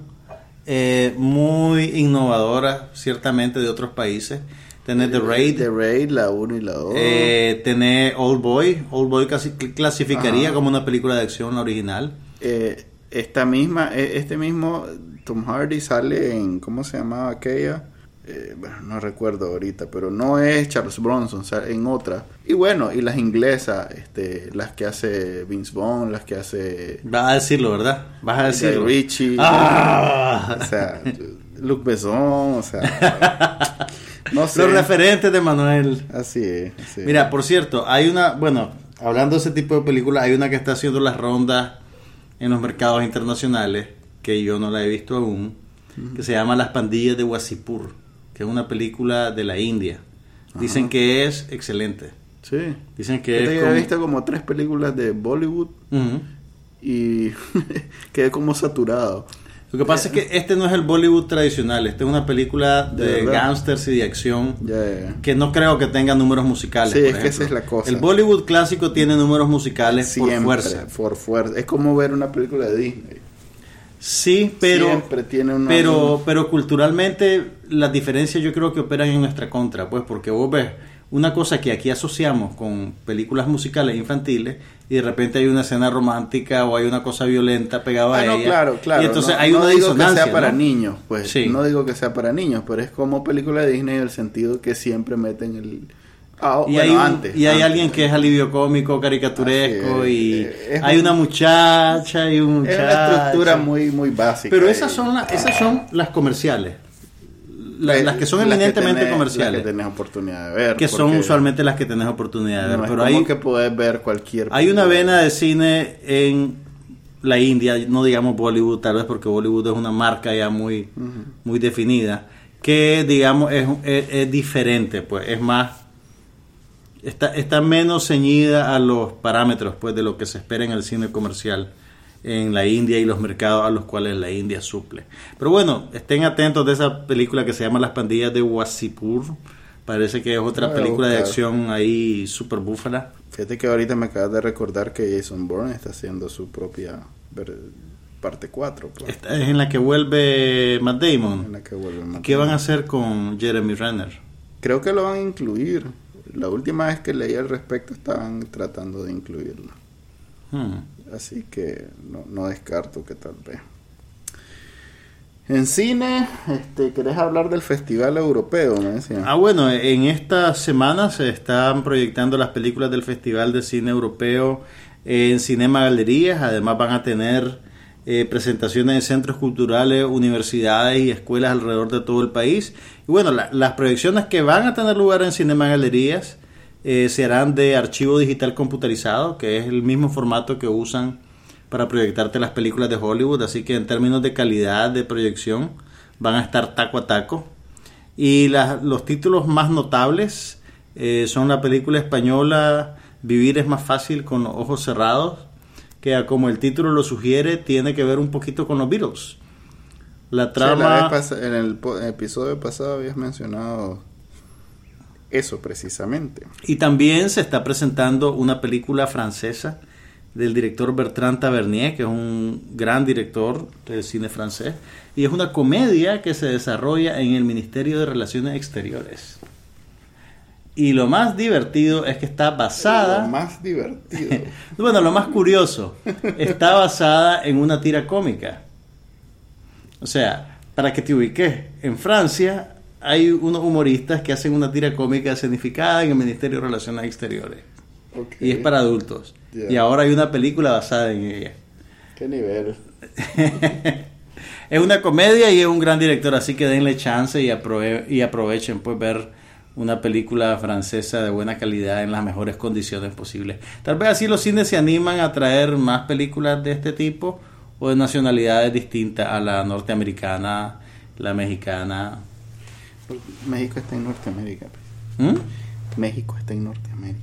eh, muy innovadoras, ciertamente, de otros países. Tenés The Raid,
The Raid, la 1 y la 2.
eh, tenés Old Boy. Old Boy casi cl- clasificaría
Ajá.
como una película de acción la original.
Eh, esta misma, eh, este mismo Tom Hardy sale en, ¿cómo se llamaba aquella? Eh, bueno, no recuerdo ahorita, pero no es Charles Bronson, sale en otra. Y bueno, y las inglesas, este, las que hace Vince Vaughn, las que hace
Vas a decirlo, ¿verdad? Vas a decirlo.
Ritchie,
¡Ah!
o sea, Luc Besson, o sea, no sé.
Los referentes de Manuel.
Así es. así es.
Mira, por cierto, hay una, bueno, hablando de ese tipo de películas, hay una que está haciendo las rondas en los mercados internacionales, que yo no la he visto aún, que se llama Las pandillas de Wasipur, que es una película de la India. Dicen que es excelente.
sí.
Dicen que
Yo
es
he
como-
visto como tres películas de Bollywood
Ujú.
y quedé como saturado.
Lo que pasa es que este no es el Bollywood tradicional, esta es una película
De verdad.
gángsters y de acción. Que no creo que tenga números musicales.
Sí,
por
es que
ejemplo.
esa es la cosa.
El Bollywood clásico tiene números musicales
Siempre,
por fuerza.
por fuerza. Es como ver una película de Disney.
Sí, pero,
Siempre tiene una...
pero, pero culturalmente las diferencias yo creo que operan en nuestra contra, pues porque vos ves una cosa que aquí asociamos con películas musicales infantiles y de repente hay una escena romántica o hay una cosa violenta pegada
Ah,
a
no,
ella.
claro, claro.
Y entonces
no,
hay
no
una
digo que sea para niños, pues.
Sí.
No digo que sea para niños, pero es como película de Disney en el sentido que siempre meten el... Ah,
Y,
bueno,
hay, un-
antes,
y hay
antes.
alguien que es alivio cómico, caricaturesco
es,
y
es
hay
un-
una muchacha y un
Es
muchacho.
una estructura muy, muy básica.
Pero esas son, las esas son las comerciales. La- las que son
las
eminentemente
tenés-
comerciales.
Las que tenés oportunidad de ver.
que son usualmente las que tenés oportunidad de ver.
No es
pero
como
hay,
que podés ver cualquier...
hay una vena de cine en la India, no digamos Bollywood, tal vez porque Bollywood es una marca ya muy, muy definida, que digamos es, es, es diferente, pues es más, está, está menos ceñida a los parámetros pues de lo que se espera en el cine comercial en la India y los mercados a los cuales la India suple. Pero bueno, estén atentos de esa película que se llama Las pandillas de Wasipur. Parece que es otra película de acción ahí super búfala.
Fíjate que ahorita me acabas de recordar que Jason Bourne está haciendo su propia parte 4. Pues,
Esta es en la que vuelve Matt
en
Damon.
la que vuelve Matt
¿Qué van a hacer con Jeremy Renner?
Creo que lo van a incluir. La última vez que leí al respecto estaban tratando de incluirlo.
Hmm.
Así que no, no descarto que tal vez. En cine, este, ¿querés hablar del Festival Europeo? Me decía.
Ah, bueno, en esta semana se están proyectando las películas del Festival de Cine Europeo en Cinema Galerías. Además van a tener eh, presentaciones en centros culturales, universidades y escuelas alrededor de todo el país. Y bueno, la- las proyecciones que van a tener lugar en Cinema Galerías eh, serán de archivo digital computarizado, que es el mismo formato que usan para proyectarte las películas de Hollywood. Así que en términos de calidad de proyección van a estar taco a taco. Y la- los títulos más notables eh, son la película española Vivir es más fácil con los ojos cerrados, que como el título lo sugiere, tiene que ver un poquito con los Beatles. La
Sí, la
trama...
en el episodio pasado habías mencionado eso precisamente.
Y también se está presentando una película francesa del director Bertrand Tavernier, que es un gran director del cine francés, y es una comedia que se desarrolla en el Ministerio de Relaciones Exteriores. Y lo más divertido es que está basada...
Lo más divertido.
Bueno, lo más curioso, está basada en una tira cómica. O sea, para que te ubiques, en Francia hay unos humoristas que hacen una tira cómica escenificada en el Ministerio de Relaciones Exteriores. Y es para adultos. Y ahora hay una película basada en ella.
¿Qué nivel?
es una comedia y es un gran director, así que denle chance y, aprove- y aprovechen pues ver una película francesa de buena calidad en las mejores condiciones posibles. Tal vez así los cines se animan a traer más películas de este tipo o de nacionalidades distintas a la norteamericana, la mexicana.
México está en Norteamérica. pues.
¿Mm?
México está en Norteamérica.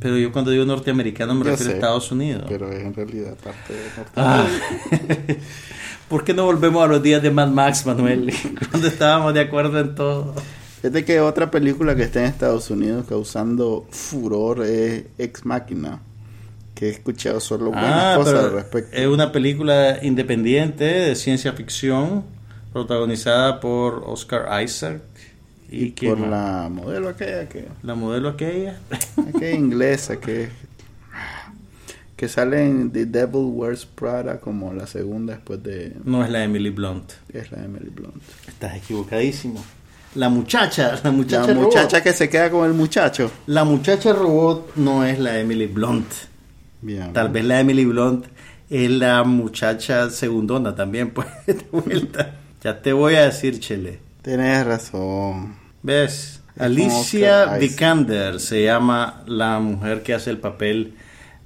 Pero yo cuando digo norteamericano me
Yo
refiero a
sé,
Estados Unidos.
Pero es en realidad parte de
Ah.
Norteamérica.
¿Por qué no volvemos a los días de Mad Max, Manuel? Cuando estábamos de acuerdo en todo.
Fíjate que otra película que está en Estados Unidos causando furor es Ex Máquina. Que he escuchado solo buenas
Ah,
cosas al respecto.
es una película independiente de ciencia ficción protagonizada por Oscar Isaac y, quién
Por
más?
la modelo aquella que,
la modelo aquella.
aquella inglesa que que sale en The Devil Wears Prada como la segunda después de
no es la Emily Blunt.
es la Emily Blunt.
Estás equivocadísimo. La muchacha, la muchacha,
la
robot.
muchacha que se queda con el muchacho.
La muchacha robot no es la Emily Blunt.
Bien.
Tal vez la Emily Blunt es la muchacha segundona también, pues, de vuelta. Ya te voy a decir, Chele.
Tienes razón.
¿Ves? Alicia. Vikander se llama la mujer que hace el papel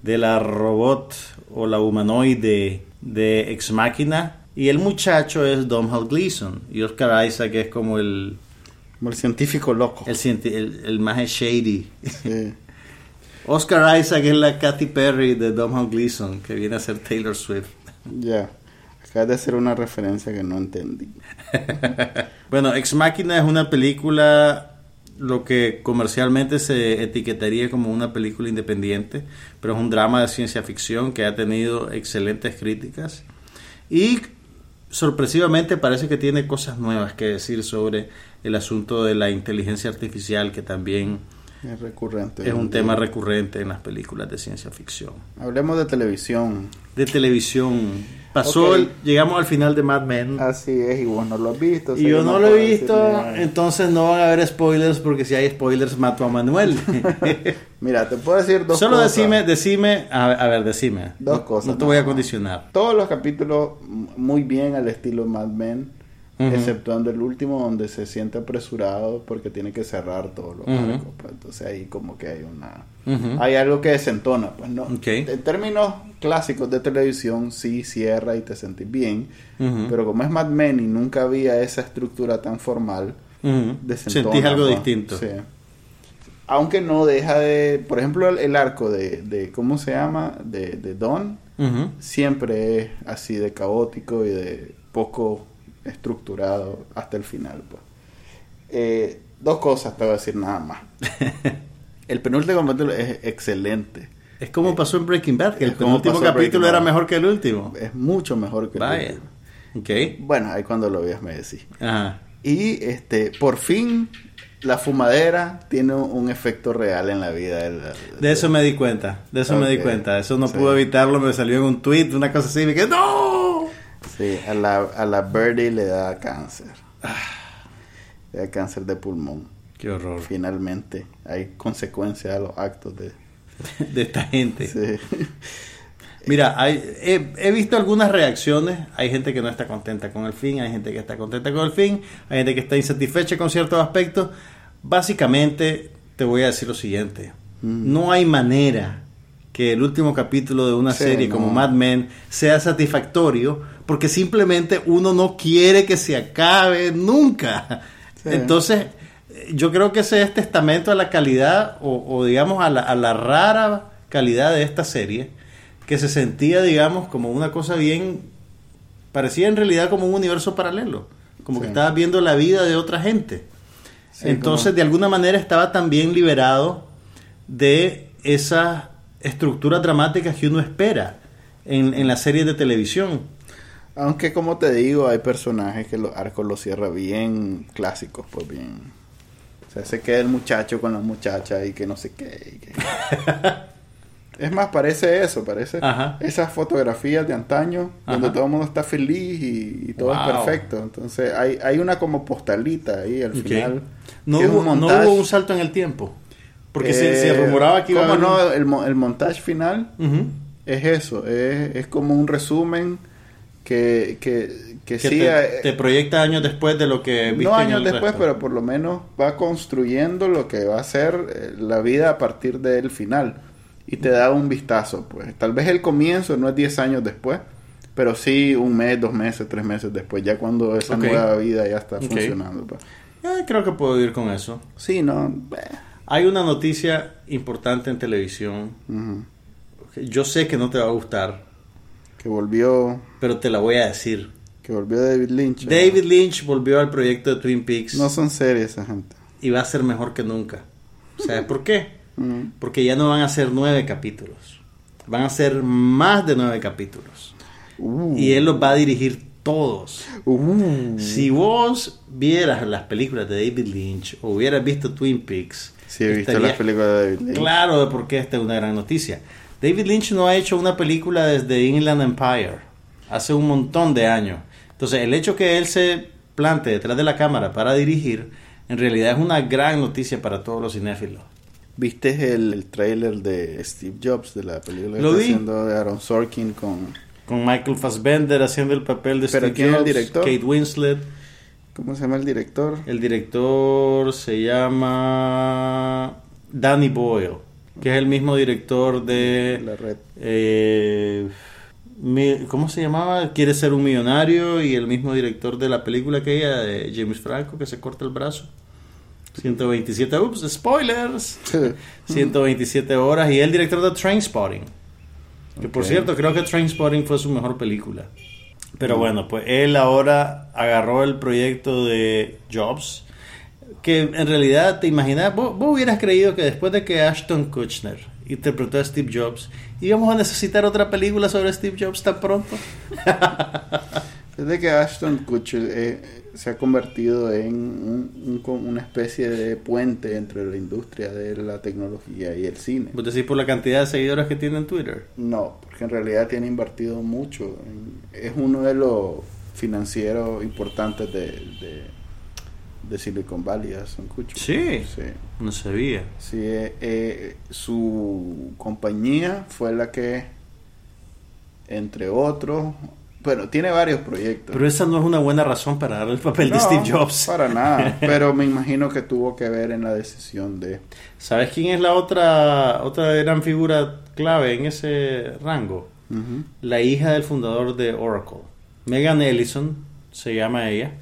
de la robot o la humanoide de Ex Máquina. Y el muchacho es Domhnall Gleeson. Y Oscar Isaac es como el,
Como el científico loco.
el, cienti- el, el más shady.
Sí.
Oscar Isaac es la Katy Perry de Domhnall Gleeson, que viene a ser Taylor Swift.
Ya. Acabas de hacer una referencia que no entendí.
Bueno, Ex Máquina es una película, lo que comercialmente se etiquetaría como una película independiente, pero es un drama de ciencia ficción que ha tenido excelentes críticas y sorpresivamente parece que tiene cosas nuevas que decir sobre el asunto de la inteligencia artificial, que también
Es recurrente.
es un tema recurrente en las películas de ciencia ficción.
Hablemos de televisión.
De televisión. Pasó, llegamos al final de Mad Men.
Así es, y vos no lo has visto.
Y yo no lo he visto,
decir
entonces no van a haber spoilers porque si hay spoilers mato a Manuel.
Mira, te puedo decir dos
Solo
cosas.
decime, decime, a, a ver, decime.
Dos
No-
cosas,
No te voy a condicionar.
Todos los capítulos muy bien al estilo Mad Men,
Ujú.
exceptuando el último donde se siente apresurado porque tiene que cerrar todos los arcos. pues, entonces ahí como que hay una... Hay algo que desentona, pues no. En términos clásicos de televisión, sí cierra y te sentís bien. Pero como es Mad Men y nunca había esa estructura tan formal, desentona,
Sentís algo
pues.
distinto.
Sí. Aunque no deja de, por ejemplo, el, el arco de, de, ¿cómo se llama? De, de Don, siempre es así de caótico y de poco estructurado hasta el final. Pues. Eh, dos cosas te voy a decir nada más. El penúltimo capítulo es excelente.
Es como pasó en Breaking Bad, que el penúltimo capítulo era mejor que el último.
Es mucho mejor que el
Vaya.
último.
Ok.
Bueno, ahí cuando lo veas me decís.
Ajá.
Y este, por fin la fumadera tiene un efecto real en la vida.
De eso me di cuenta, de eso me di cuenta. Eso no
Sí.
pude evitarlo, me salió en un tweet, una cosa así, y me quedé, ¡No!
Sí, a la, a la Birdie le da cáncer. Le da cáncer de pulmón.
Qué horror
Finalmente, hay consecuencias a los actos de...
de esta gente.
Sí.
Mira, hay- he, he visto algunas reacciones. Hay gente que no está contenta con el fin, hay gente que está contenta con el fin, hay gente que está insatisfecha con ciertos aspectos. Básicamente, te voy a decir lo siguiente:
Mm.
no hay manera que el último capítulo de una
Sí,
serie
no.
como Mad Men sea satisfactorio, porque simplemente uno no quiere que se acabe nunca.
Sí.
Entonces, yo creo que ese es testamento a la calidad o, o, digamos a la, a la rara calidad de esta serie que se sentía digamos como una cosa bien parecía en realidad como un universo paralelo como que estabas viendo la vida de otra gente
Sí,
entonces
como-
de alguna manera estaba también liberado de esas estructuras dramáticas que uno espera en, en las series de televisión
Aunque como te digo, hay personajes que los arcos los cierra bien clásicos, pues bien. O sea, se queda el muchacho con la muchacha y que no sé qué. y que- es más, parece eso, parece
Ajá.
esas fotografías de antaño donde
Ajá.
todo el mundo está feliz y, y todo es perfecto. Entonces hay, hay una como postalita ahí al final.
no, hubo,
un
no hubo un salto en el tiempo porque se,
Eh,
se rumoraba que iba a
¿cómo
haber
no? El, el montaje final es eso, es, es como un resumen que, que, que,
que
sí,
te,
eh,
te proyecta años después de lo que viste
no
en
años
el
después,
resto.
pero por lo menos va construyendo lo que va a ser eh, la vida a partir del final y te da un vistazo, pues tal vez el comienzo no es 10 años después, pero sí un mes, dos meses, tres meses después, ya cuando esa nueva vida ya está funcionando. pues.
Eh, creo que puedo ir con eso.
Sí, no,
Hay una noticia importante en televisión. Yo sé que no te va a gustar,
que volvió,
pero te la voy a decir.
que volvió David Lynch. ¿no?
David Lynch volvió al proyecto de Twin Peaks
no son series esa gente.
y va a ser mejor que nunca. ¿Sabes por qué?
Ujú.
Porque ya no van a ser nueve capítulos. Van a ser más de nueve capítulos.
Uh.
Y él los va a dirigir todos.
Uh.
Si vos vieras las películas de David Lynch o hubieras visto Twin Peaks,
Sí, he visto las películas de David Lynch.
claro de por qué esta es una gran noticia. David Lynch no ha hecho una película desde Inland Empire, hace un montón de años. Entonces, el hecho que él se plante detrás de la cámara para dirigir, en realidad es una gran noticia para todos los cinéfilos.
¿Viste el, el trailer de Steve Jobs de la película que
Lo
está
vi.
haciendo de Aaron Sorkin con
Con Michael Fassbender haciendo el papel de
¿Pero
Steve
quién es el
Jobs,
director?
Kate Winslet.
¿cómo se llama el director?
El director se llama Danny Boyle, que es el mismo director de...
La red.
eh, ¿Cómo se llamaba? Quiere ser un millonario y el mismo director de la película aquella de James Franco que se corta el brazo. 127, ups, spoilers. 127 horas y el director de Trainspotting. Que por cierto, creo que Trainspotting fue su mejor película. Pero bueno, pues él ahora agarró el proyecto de Jobs. Que en realidad, te imaginas, vos, vos hubieras creído que después de que Ashton Kutcher interpretó a Steve Jobs, íbamos a necesitar otra película sobre Steve Jobs tan pronto.
Desde que Ashton Kutcher eh, se ha convertido en un- un- una especie de puente entre la industria de la tecnología y el cine.
Vos decís por la cantidad de seguidores que tiene en Twitter.
No, porque en realidad tiene invertido mucho. en- es uno de los financieros importantes de, de, de Silicon Valley, Ashton Kutcher.
Sí.
Sí.
No sabía.
Sí, eh, eh, su compañía fue la que, entre otros, bueno, tiene varios proyectos.
Pero esa no es una buena razón para darle el papel de Steve Jobs.
Para nada, pero me imagino que tuvo que ver en la decisión de...
¿Sabes quién es la otra, otra gran figura clave en ese rango? La hija del fundador de Oracle. Megan Ellison, se llama ella.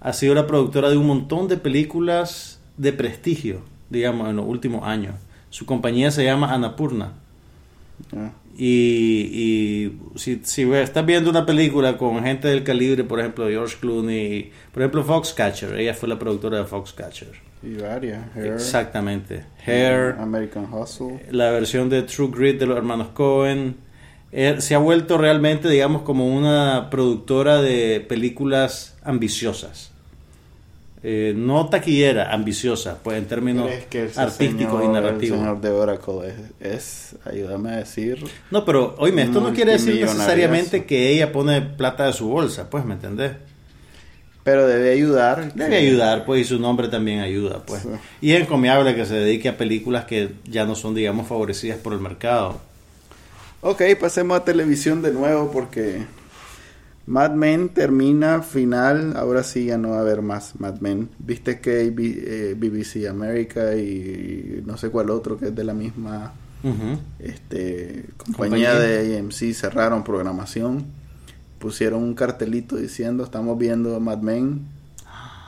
Ha sido la productora de un montón de películas de prestigio, digamos, en los últimos años. Su compañía se llama Annapurna.
Ah,
Y, y si, estás viendo una película con gente del calibre, por ejemplo, George Clooney, por ejemplo, Foxcatcher, ella fue la productora de Foxcatcher.
Y varias. Hair,
Exactamente. Hair,
American Hustle.
la versión de True Grit de los hermanos Cohen. Eh, se ha vuelto realmente, digamos, como una productora de películas ambiciosas. Eh, no taquillera, ambiciosa, pues en términos
¿Crees que ese
artísticos y narrativos.
El señor de Oracle es, es, ayúdame a decir,
No, pero oíme, esto no quiere decir necesariamente que ella pone plata de su bolsa, pues, ¿me entendés?
pero debe ayudar.
Debe ayudar, pues, y su nombre también ayuda, pues.
Sí.
Y es encomiable que se dedique a películas que ya no son, digamos, favorecidas por el mercado.
Ok, pasemos a televisión de nuevo porque Mad Men termina final. Ahora sí ya no va a haber más Mad Men. Viste que B- eh, BBC America y no sé cuál otro que es de la misma este, compañía,
Compañía.
de AMC cerraron programación. Pusieron un cartelito diciendo estamos viendo Mad Men.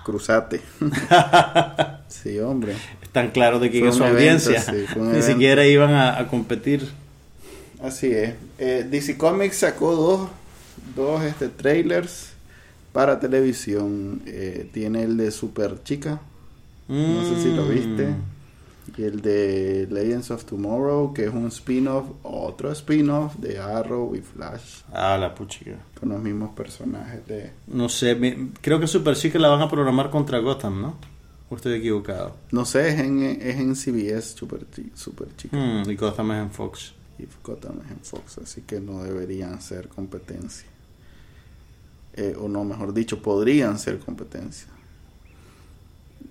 Cruzate. sí, hombre.
Están claros de quién es su
evento,
audiencia.
sí,
Ni
evento.
siquiera iban a, a competir.
Así es. Eh, DC Comics sacó dos, dos este, trailers para televisión. Eh, tiene el de Super Chica, no sé si lo viste.
Mm.
Y el de Legends of Tomorrow, que es un spin-off, otro spin-off de Arrow y Flash,
Ah, la puchica.
con los mismos personajes de...
No sé, me- creo que Super Chica la van a programar contra Gotham, ¿no? ¿O estoy equivocado?
No sé, es en, es en CBS Super, Super Chica.
Hmm, y Gotham es en Fox.
Y Gotham es en Fox, así que no deberían ser competencia. Eh, o no, mejor dicho, podrían ser competencia.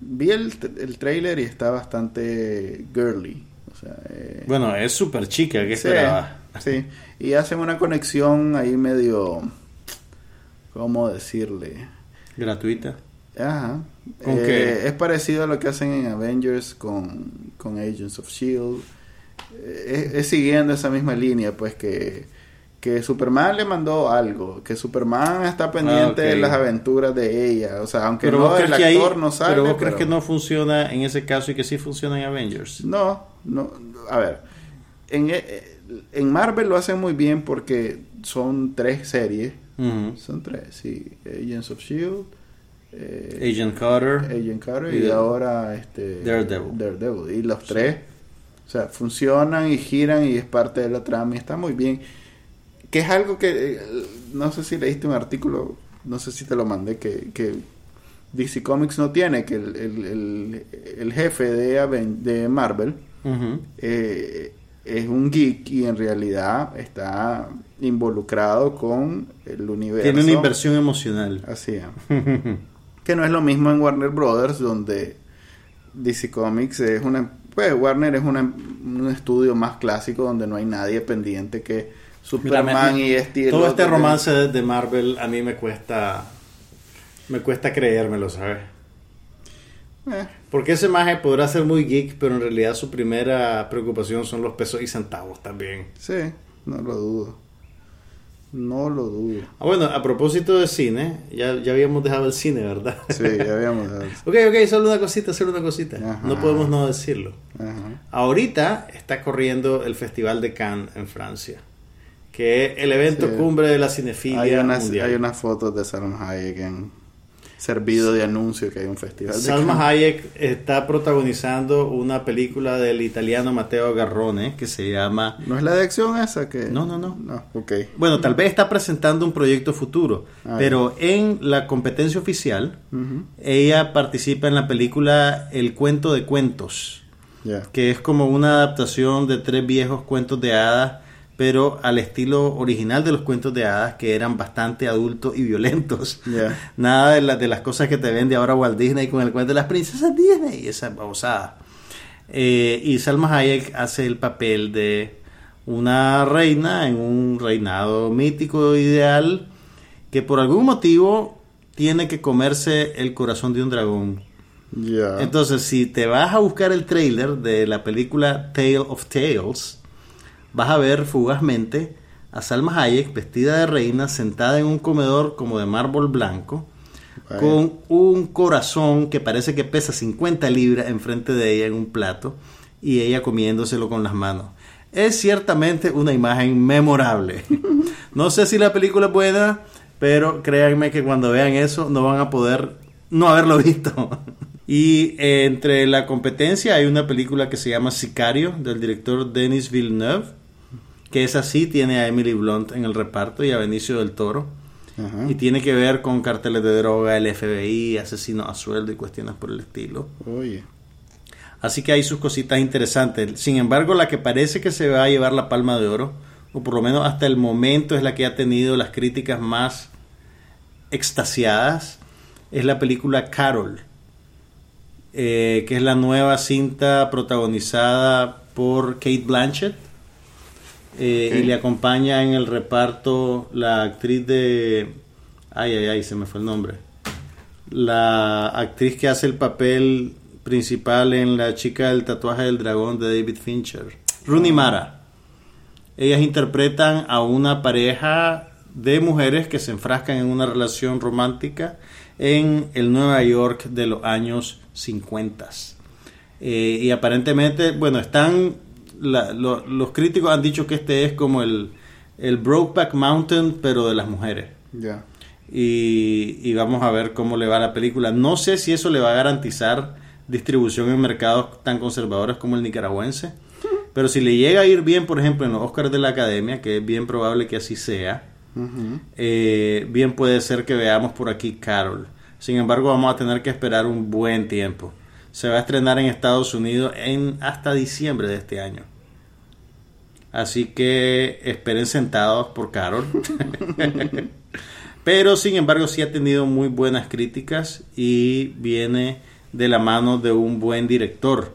Vi el, el trailer y está bastante girly. O sea, eh,
Bueno, es Super Chica, ¿qué
sí,
esperaba?
sí. y hacen una conexión ahí medio, ¿cómo decirle?
Gratuita.
Ajá.
¿Con
Eh? Es parecido a lo que hacen en Avengers con, con Agents of Shield. Eh, es, es siguiendo esa misma línea, pues que, que Superman le mandó algo, que Superman está pendiente
Ah, ok.
de las aventuras de ella. O sea, aunque
Pero
no el
ahí-
actor no sabe.
pero vos crees que no funciona en ese caso y que sí funciona en Avengers.
No, no. A ver, en, eh, en Marvel lo hacen muy bien porque son tres series. Son tres, sí. Agents of Shield. eh,
Agent Carter.
Agent Carter
Y
ahora este
Daredevil.
Daredevil. Y los tres, o sea, funcionan y giran y es parte de la trama y está muy bien. Que es algo que, eh, no sé si leíste un artículo, no sé si te lo mandé, que, que DC Comics no tiene, que el, el, el- el jefe de, Aven- de Marvel eh, es un geek y en realidad está involucrado con el universo.
Tiene una inversión emocional.
Así es. que no es lo mismo en Warner Brothers donde DC Comics es una pues Warner es una- un estudio más clásico donde no hay nadie pendiente que Superman y este
Todo este romance de, de Marvel a mí me cuesta me cuesta creérmelo, ¿sabes?
Eh,
Porque ese maje podrá ser muy geek, pero en realidad su primera preocupación son los pesos y centavos también.
sí, no lo dudo. No lo dudo.
Ah, bueno, a propósito de cine, ya, ya habíamos dejado el cine, ¿verdad?
Sí, ya habíamos dado.
ok, ok, solo una cosita, solo una cosita.
Ajá.
No podemos no decirlo.
Ajá.
Ahorita está corriendo el Festival de Cannes en Francia, que es el evento
Sí.
cumbre de la cinefilia
Hay
mundial.
hay unas fotos de Salma Hayek en servido de anuncio que hay un festival de
Salma
Cannes.
Hayek está protagonizando una película del italiano Matteo Garrone que se llama...
¿No es la de acción esa que...?
No, no, no.
No, ok.
Bueno, tal vez está presentando un proyecto futuro,
Ah,
pero en la competencia oficial, ella participa en la película El cuento de cuentos, Que es como una adaptación de tres viejos cuentos de hadas, pero al estilo original de los cuentos de hadas, que eran bastante adultos y violentos. Nada de, la- de las cosas que te vende ahora Walt Disney con el cuento de las princesas Disney y esa babosada. Eh, y Salma Hayek hace el papel de una reina en un reinado mítico ideal que por algún motivo tiene que comerse el corazón de un dragón. Entonces, si te vas a buscar el trailer de la película Tale of Tales, vas a ver fugazmente a Salma Hayek vestida de reina, sentada en un comedor como de mármol blanco,
Vaya.
con un corazón que parece que pesa 50 libras enfrente de ella en un plato y ella comiéndoselo con las manos. es ciertamente una imagen memorable. No sé si la película es buena, pero créanme que cuando vean eso no van a poder no haberlo visto. Y eh, entre la competencia hay una película que se llama Sicario del director Denis Villeneuve, que es así, tiene a Emily Blunt en el reparto y a Benicio del Toro.
Ajá.
Y tiene que ver con carteles de droga, el FBI, asesinos a sueldo y cuestiones por el estilo.
Oye.
Así que hay sus cositas interesantes. Sin embargo, la que parece que se va a llevar la palma de oro, o por lo menos hasta el momento es la que ha tenido las críticas más extasiadas, es la película Carol, eh, que es la nueva cinta protagonizada por Kate Blanchett. eh. Y le acompaña en el reparto la actriz de... Ay, ay, ay, se me fue el nombre. La actriz que hace el papel principal en La chica del tatuaje del dragón de David Fincher. Rooney Mara. Ellas interpretan a una pareja de mujeres que se enfrascan en una relación romántica en el Nueva York de los años 50. Eh, y aparentemente, bueno, están. la- lo- los críticos han dicho que este es como el, el Brokeback Mountain, pero de las mujeres.
Ya.
Y, y vamos a ver cómo le va a la película. No sé si eso le va a garantizar distribución en mercados tan conservadores como el nicaragüense. Pero si le llega a ir bien, por ejemplo, en los Oscars de la Academia, que es bien probable que así sea, eh, bien puede ser que veamos por aquí Carol. Sin embargo, vamos a tener que esperar un buen tiempo. Se va a estrenar en Estados Unidos en hasta diciembre de este año. Así que esperen sentados por Carol. Pero sin embargo sí ha tenido muy buenas críticas y viene de la mano de un buen director.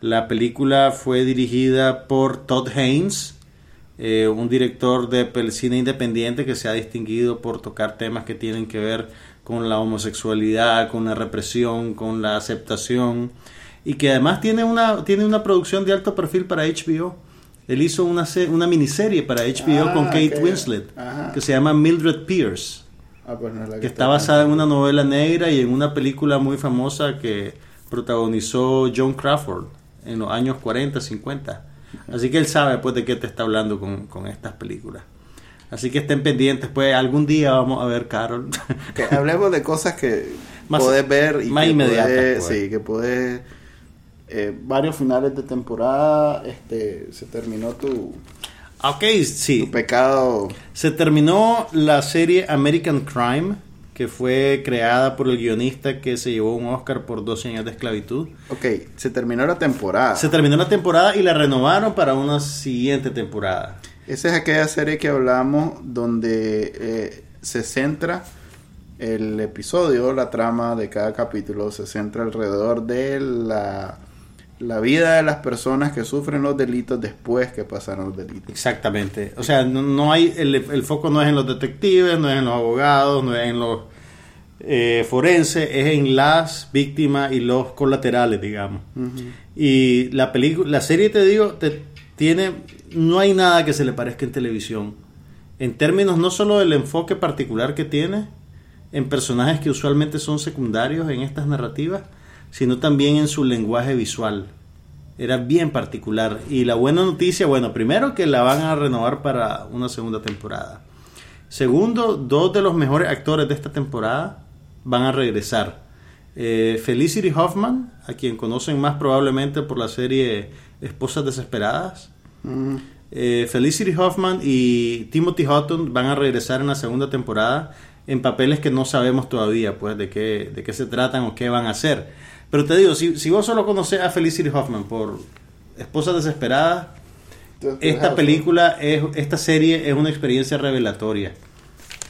La película fue dirigida por Todd Haynes, eh, un director de cine independiente que se ha distinguido por tocar temas que tienen que ver con la homosexualidad, con la represión, con la aceptación y que además tiene una, tiene una producción de alto perfil para HBO. Él hizo una, una miniserie para HBO
Ah,
con Kate
ok.
Winslet
Ajá.
que se llama Mildred Pierce
Ah, pues no es la
que está basada en una novela negra y en una película muy famosa que protagonizó John Crawford en los años 40, 50. Así que él sabe pues de qué te está hablando con, con estas películas. Así que estén pendientes, pues algún día vamos a ver Carol.
Que hablemos de cosas que
Más-
podés ver y
más
que podés-
pues.
sí, que podés eh, varios finales de temporada este se terminó tu,
ok, sí.
tu pecado
Se terminó la serie American Crime, que fue creada por el guionista que se llevó un Oscar por 12 años de esclavitud.
ok se terminó la temporada
Se terminó la temporada y la renovaron para una siguiente temporada.
Esa es aquella serie que hablamos donde eh, se centra el episodio la trama de cada capítulo se centra alrededor de la la vida de las personas que sufren los delitos después que pasaron los delitos
Exactamente. O sea, no, no hay el, el foco no es en los detectives, no es en los abogados, no es en los eh, forenses, es en las víctimas y los colaterales, digamos. Y la película, la serie te digo, te, tiene, no hay nada que se le parezca en televisión. En términos no solo del enfoque particular que tiene en personajes que usualmente son secundarios en estas narrativas, sino también en su lenguaje visual. Era bien particular. Y la buena noticia, bueno, primero que la van a renovar para una segunda temporada. Segundo, dos de los mejores actores de esta temporada van a regresar. Eh, Felicity Hoffman, a quien conocen más probablemente por la serie Esposas Desesperadas. Eh, Felicity Hoffman y Timothy Hutton van a regresar en la segunda temporada en papeles que no sabemos todavía, pues, de qué, de qué se tratan o qué van a hacer. Pero te digo, si, si vos solo conoces a Felicity Hoffman por Esposas Desesperadas, esta película, es, esta serie es una experiencia revelatoria.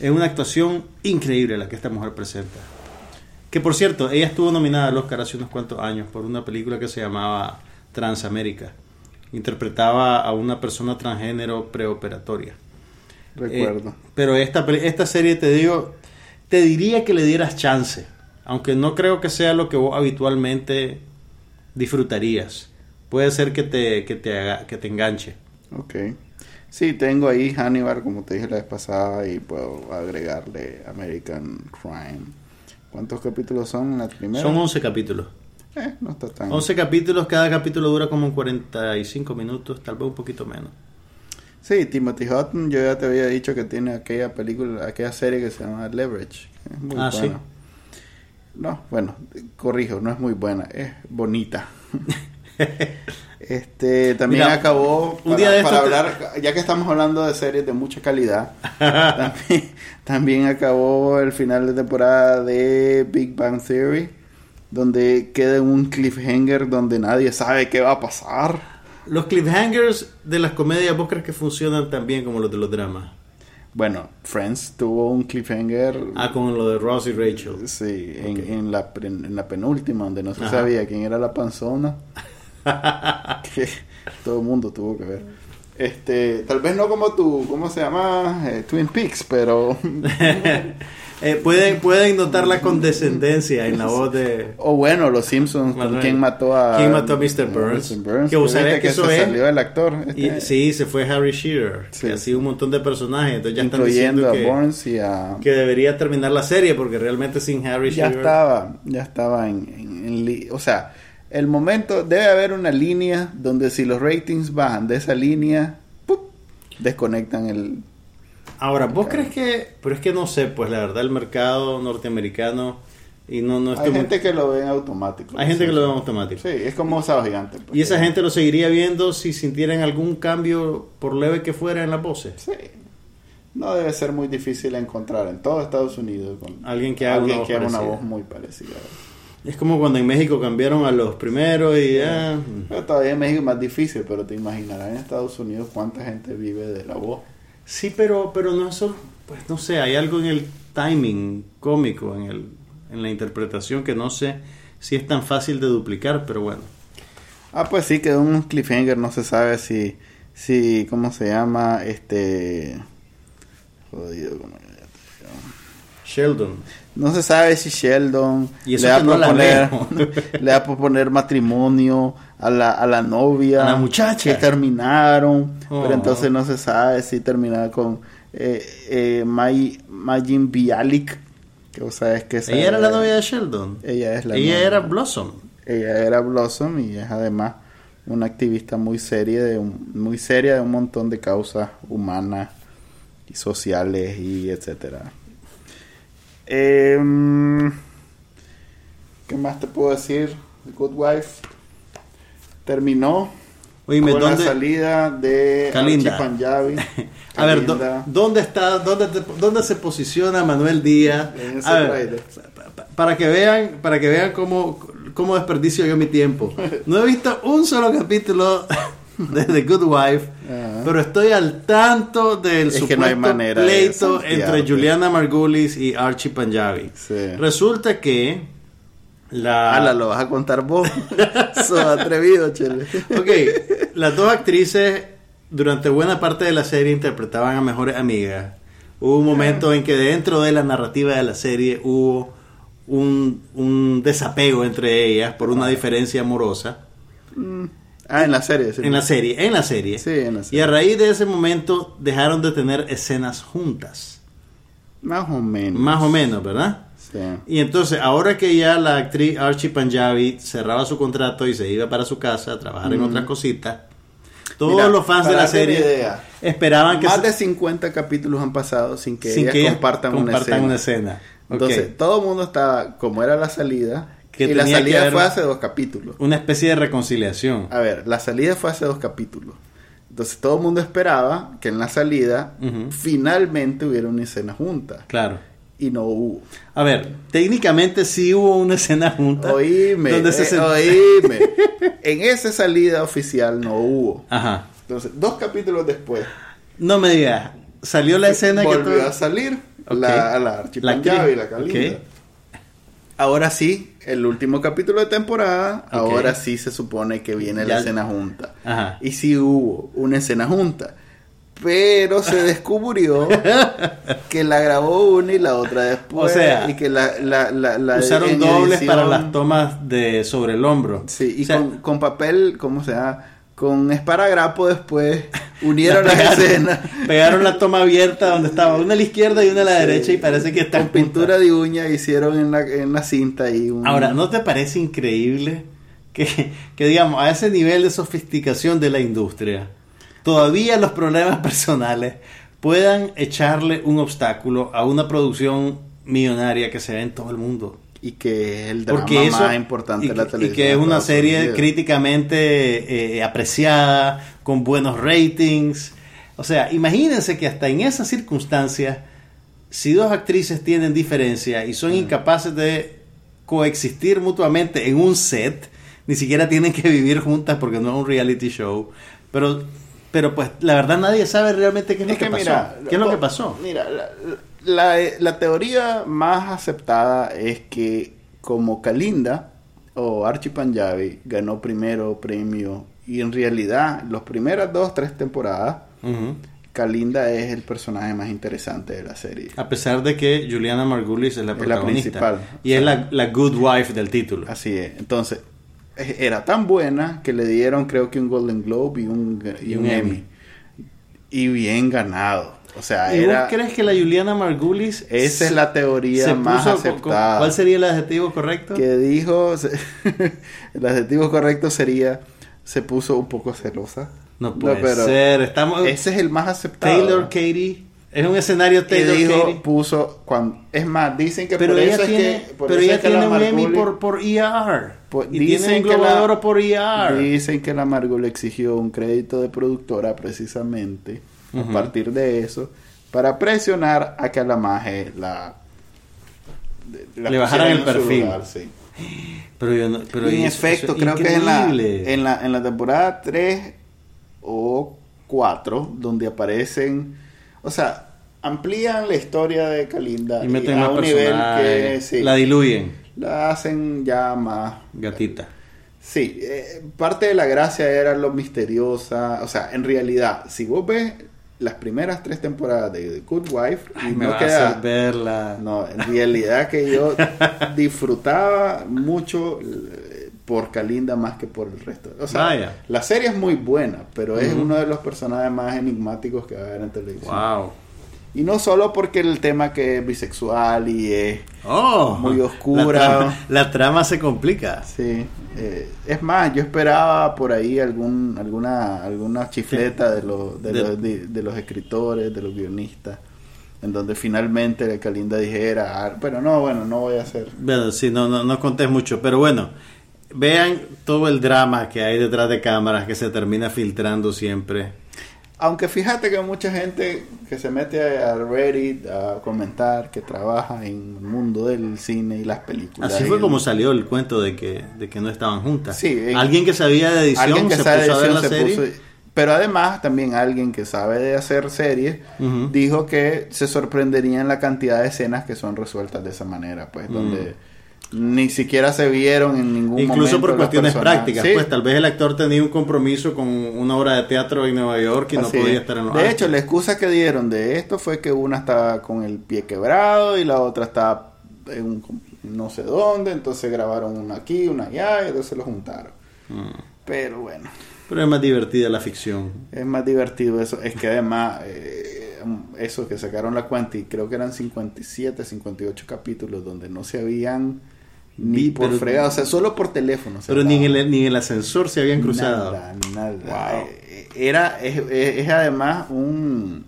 Es una actuación increíble la que esta mujer presenta. Que por cierto, ella estuvo nominada al Oscar hace unos cuantos años por una película que se llamaba Transamérica. Interpretaba a una persona transgénero preoperatoria.
recuerdo
Eh, pero esta, esta serie, te digo, te diría que le dieras chance. Aunque no creo que sea lo que vos habitualmente disfrutarías. Puede ser que te, que te, haga- que te enganche.
Ok. Sí, tengo ahí Hannibal, como te dije la vez pasada, y puedo agregarle American Crime. ¿Cuántos capítulos son en la primera?
Son 11 capítulos.
Eh, no está tan...
11 capítulos, cada capítulo dura como 45 minutos, tal vez un poquito menos.
Sí, Timothy Hutton, yo ya te había dicho que tiene aquella película, aquella serie que se llama Leverage. es muy
Ah,
buena.
sí.
No, bueno, corrijo, no es muy buena, es bonita. Este también
Mira,
acabó
un
para,
día de
para
te-
hablar, ya que estamos hablando de series de mucha calidad, también, también acabó el final de temporada de Big Bang Theory, donde queda un cliffhanger donde nadie sabe qué va a pasar.
Los cliffhangers de las comedias, ¿vos crees que funcionan tan bien como los de los dramas?
Bueno, Friends tuvo un cliffhanger.
Ah, con lo de Ross y Rachel.
Sí, en, en la, en la penúltima, donde no se
Ajá.
sabía quién era la panzona. que todo el mundo tuvo que ver. Este, tal vez no como tu, ¿cómo se llama? Eh, Twin Peaks, pero...
Eh, pueden, pueden notar la condescendencia en la voz de...
O bueno, Los Simpsons,
Manuel.
quién mató a...
¿Quién mató a Mr. Burns?
Mr.
Que vos
¿Viste
sabés que eso
se
es-
salió el actor.
Y,
este,
sí, se fue Harry Shearer,
Sí.
que hacía un montón de personajes, entonces ya están
incluyendo
diciendo
a
que,
Burns y a...
que debería terminar la serie porque realmente sin Harry
ya
Shearer...
estaba, ya estaba en, en- en li- o sea, el momento debe haber una línea donde si los ratings bajan de esa línea, ¡pup! desconectan el
Ahora, ¿vos crees que...? Pero es que no sé, pues la verdad el mercado norteamericano y no, no
Hay
estoy muy-
gente que lo ve en automático.
hay gente
Sí,
que lo ve en automático.
Sí, es como Sábado Gigante. pues.
Y esa gente lo seguiría viendo si sintieran algún cambio, por leve que fuera, en las voces.
Sí. No debe ser muy difícil encontrar en todo Estados Unidos con
Alguien que haga
alguien
una voz
que haga una voz muy parecida.
Es como cuando en México cambiaron a los primeros y ya...
Pero todavía en México es más difícil, pero te imaginarás en Estados Unidos cuánta gente vive de la voz.
Sí, pero, pero no solo, pues no sé, hay algo en el timing cómico, en, el, en la interpretación que no sé si es tan fácil de duplicar, pero bueno.
Ah, pues sí, quedó un cliffhanger, no se sabe si, si, ¿cómo se llama? Este, jodido, ¿cómo se llama?
Sheldon.
No se sabe si Sheldon
Y
le va,
no la
proponer,
veo.
le va a proponer matrimonio a la, a la novia.
A la muchacha.
Que terminaron,
Oh.
pero entonces no se sabe si terminar con eh, eh, May- Majin Bialik, que vos sabes que esa
Ella era la
era-
novia de Sheldon.
Ella es la
Ella
novia.
era Blossom.
Ella era Blossom y es además una activista muy seria de un, muy seria de un montón de causas humanas y sociales y etcétera. Em, ¿Qué más te puedo decir? The Good Wife terminó
Oíme,
con
¿dónde-
la salida de
Kalinda.
Panjabi.
A ver, do-. ¿dónde está, dónde, se posiciona Manuel Díaz?
En ese
A ver, para que vean, para que vean cómo, cómo desperdicio yo mi tiempo. No he visto un solo capítulo de The Good Wife, pero estoy al tanto del
Es que
supuesto
no hay manera de
pleito entre Juliana Margulis y Archie Panjabi.
Sí.
Resulta que la
Ala, lo vas a contar vos. Sos atrevido, chele.
Ok, las dos actrices durante buena parte de la serie interpretaban a mejores amigas. Hubo un momento en que dentro de la narrativa de la serie hubo un, un desapego entre ellas por una diferencia amorosa.
Ah, en la serie. sí.
En la serie, en la serie.
Sí, en la
Y
serie.
a raíz de ese momento dejaron de tener escenas juntas.
Más o menos.
Más o menos, ¿verdad?
Sí.
Y entonces, ahora que ya la actriz Archie Panjabi cerraba su contrato y se iba para su casa a trabajar en otras cositas, todos
Mira,
los fans de la serie
idea,
esperaban que,
Más
se-
de 50 capítulos han pasado sin que
sin
ellas
que ellas
compartan, una escena. Entonces, todo el mundo estaba, como era la salida,
Que
y la
que
salida fue hace dos capítulos.
Una especie de reconciliación.
A ver, la salida fue hace dos capítulos. Entonces, todo el mundo esperaba que en la salida
Ujú.
finalmente hubiera una escena junta.
Claro.
Y no hubo.
A ver, técnicamente sí hubo una escena junta.
Oíme,
donde se
eh,
sent-
oíme. en esa salida oficial no hubo.
Ajá.
Entonces, dos capítulos después,
No me digas. Salió la escena que
volvió a salir la, la
La actriz.
la Kalinda.
Ok.
Ahora sí, el último capítulo de temporada, ahora sí se supone que viene
Ya-
la escena junta.
Ajá.
Y sí hubo una escena junta. Pero se descubrió que la grabó una y la otra después.
O sea,
y que la, la, la, la-
Usaron dobles para las tomas de sobre el hombro.
Sí, y
O sea,
con, con papel, ¿cómo se llama? Con esparagrapo después. Unieron las
pegaron,
escenas.
Pegaron la toma abierta donde estaba una a la izquierda y una a la derecha y parece que está
Con pintura de uña hicieron en la, en la cinta y un...
Ahora, ¿no te parece increíble que, que, digamos, a ese nivel de sofisticación de la industria, todavía los problemas personales puedan echarle un obstáculo a una producción millonaria que se ve en todo el mundo?
Y que es el drama
Porque eso,
más importante
y,
de la
y
televisión.
que es una serie
Unidos.
críticamente eh, apreciada, con buenos ratings. O sea, imagínense que hasta en esas circunstancias, si dos actrices tienen diferencia y son incapaces de coexistir mutuamente en un set, ni siquiera tienen que vivir juntas porque no es un reality show. Pero, pero pues la verdad nadie sabe realmente qué es,
Es
lo que,
que
pasó.
mira,
¿Qué es lo
lo-
que pasó?
Mira, la, la- la teoría más aceptada es que como Kalinda o Archie Panjabi ganó primero premio y en realidad las primeras dos, tres temporadas. Kalinda es el personaje más interesante de la serie.
A pesar de que Juliana Margulis es la
Es la principal.
Y es la, la good wife del título.
Así es. Entonces, era tan buena que le dieron creo que un Golden Globe y un, y
Y
un
un
Emmy.
Emmy.
Y bien ganado. O sea,
¿Y
era...
vos crees que la Juliana Margulis
Esa es la teoría
se
más
puso
aceptada.
¿Cuál sería el adjetivo correcto?
que dijo, el adjetivo correcto sería, se puso un poco celosa.
No puede
pero
ser. Estamos
Ese es el más aceptado.
Taylor Katie. Es un escenario
Y
Taylor
dijo,
Katie.
puso, cuando, es más, dicen que
Pero
por
ella
eso
tiene,
es que, por
pero ella
es que
tiene un Emmy por, por ER. Y
dicen
tiene un
que
de
la-
Oro por ER.
Dicen que la Margot le exigió un crédito de productora precisamente A partir de eso para presionar a que a la maje la, la
Le bajaran el perfil.
lugar, sí.
Pero yo no, pero
en
eso-
efecto,
eso
creo que es en la,
increíble.
en, la, en la temporada 3 o 4 donde aparecen, o sea, amplían la historia de
Y meten
a un nivel que sí,
La diluyen.
la hacen ya más
Gatita.
Sí, eh, parte de la gracia era lo misteriosa. O sea, en realidad, si vos ves las primeras tres temporadas de The Good Wife, y
me
no queda.
verla.
No, en realidad que yo disfrutaba mucho eh, por Kalinda más que por el resto. O sea,
Vaya.
la serie es muy buena, pero es uno de los personajes más enigmáticos que va a haber en televisión.
Wow.
Y no solo porque el tema que es bisexual y es
Oh,
Muy oscura.
La trama, la trama se complica.
Sí, eh, es más, yo esperaba por ahí algún, alguna, alguna chifleta de, los de,
De-
los, de, de los escritores, de los guionistas, en donde finalmente Kalinda dijera, ah, pero no, bueno, no voy a hacer.
Bueno, sí, no, no, no contés mucho, pero bueno, vean todo el drama que hay detrás de cámaras que se termina filtrando siempre.
Aunque fíjate que mucha gente que se mete a Reddit a comentar que trabaja en el mundo del cine y las películas.
Así fue
el-
como salió el cuento de que, de que no estaban juntas.
Sí, en-
alguien que sabía de edición
alguien que
se
sabe
puso a ver la
se
serie.
puso- pero además también alguien que sabe de hacer series dijo que se sorprendería en la cantidad de escenas que son resueltas de esa manera, pues donde ni siquiera se vieron en ningún momento.
Incluso por cuestiones prácticas,
Sí,
pues tal vez el actor tenía un compromiso con una obra de teatro en Nueva York y no podía
es.
estar en los
De hecho, la excusa que dieron de esto fue que una estaba con el pie quebrado y la otra estaba en un- no sé dónde, entonces grabaron una aquí, una allá y entonces lo juntaron.
Mm.
Pero bueno.
Pero es más divertida la ficción.
Es más divertido eso. Es que además, eh, eso que sacaron la cuenta, y creo que eran 57, 58 capítulos donde no se habían ni por
pero-
fregado, o sea, solo por teléfono.
Pero ni en, el, ni en el ascensor se habían cruzado.
Nada, nada.
Wow.
Eh, Era, es, es- además un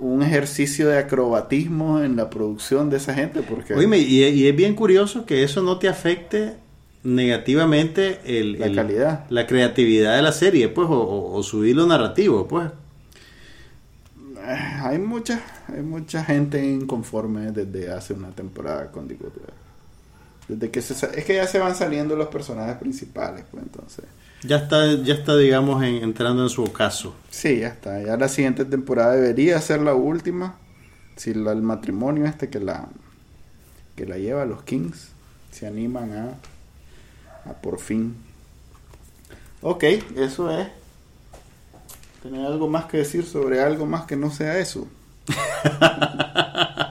un ejercicio de acrobatismo en la producción de esa gente porque
Oíme, y, y es bien curioso que eso no te afecte negativamente el,
La
el-
calidad.
la creatividad de la serie, pues, o, o- o su hilo narrativo, pues.
hay mucha hay mucha gente inconforme desde hace una temporada con Wife. Desde que se, es que ya se van saliendo los personajes principales, pues entonces.
Ya está, ya está, digamos, en- entrando en su ocaso.
Sí, ya está. Ya la siguiente temporada debería ser la última. Si la- el matrimonio este que la que la lleva los Kings se animan a, a por fin. Ok, eso es. ¿Tener algo más que decir sobre algo más que no sea eso?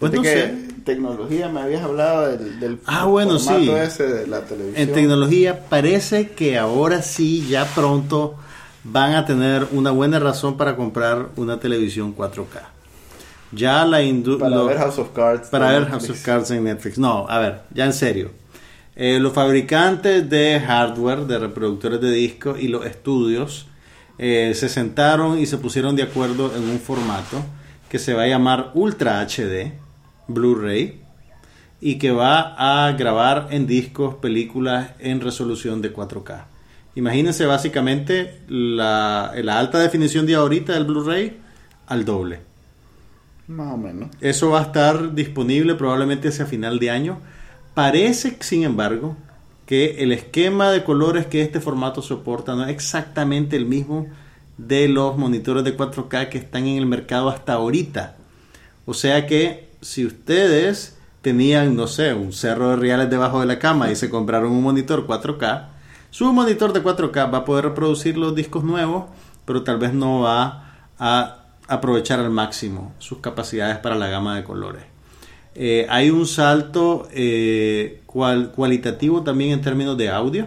Pues no
que
sé.
Tecnología, me habías hablado del, del
Ah, bueno,
formato
sí.
ese de la televisión.
En tecnología parece que ahora sí, ya pronto, van a tener una buena razón para comprar una televisión 4K. Ya la industria...
Para ver House of Cards.
Para ver House of Cards en Netflix. No, a ver, ya en serio. Eh, los fabricantes de hardware, de reproductores de disco y los estudios eh, se sentaron y se pusieron de acuerdo en un formato que se va a llamar Ultra HD, Blu-ray, y que va a grabar en discos películas en resolución de 4K. Imagínense básicamente la, la alta definición de ahorita del Blu-ray al doble.
Más o menos.
Eso va a estar disponible probablemente hacia final de año. Parece, sin embargo, que el esquema de colores que este formato soporta no es exactamente el mismo de los monitores de 4K que están en el mercado hasta ahorita. O sea que si ustedes tenían, no sé, un cerro de reales debajo de la cama y se compraron un monitor 4K, su monitor de 4K va a poder reproducir los discos nuevos, pero tal vez no va a aprovechar al máximo sus capacidades para la gama de colores. Eh, hay un salto eh, cual- cualitativo también en términos de audio.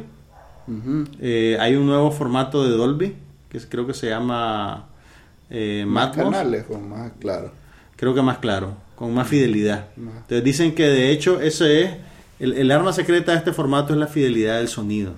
Eh, hay un nuevo formato de Dolby, que creo que se llama eh,
Más
Matmos.
canales o más claro.
Creo que más claro, con más fidelidad. Entonces dicen que de hecho ese es el, el arma secreta de este formato es la fidelidad del sonido.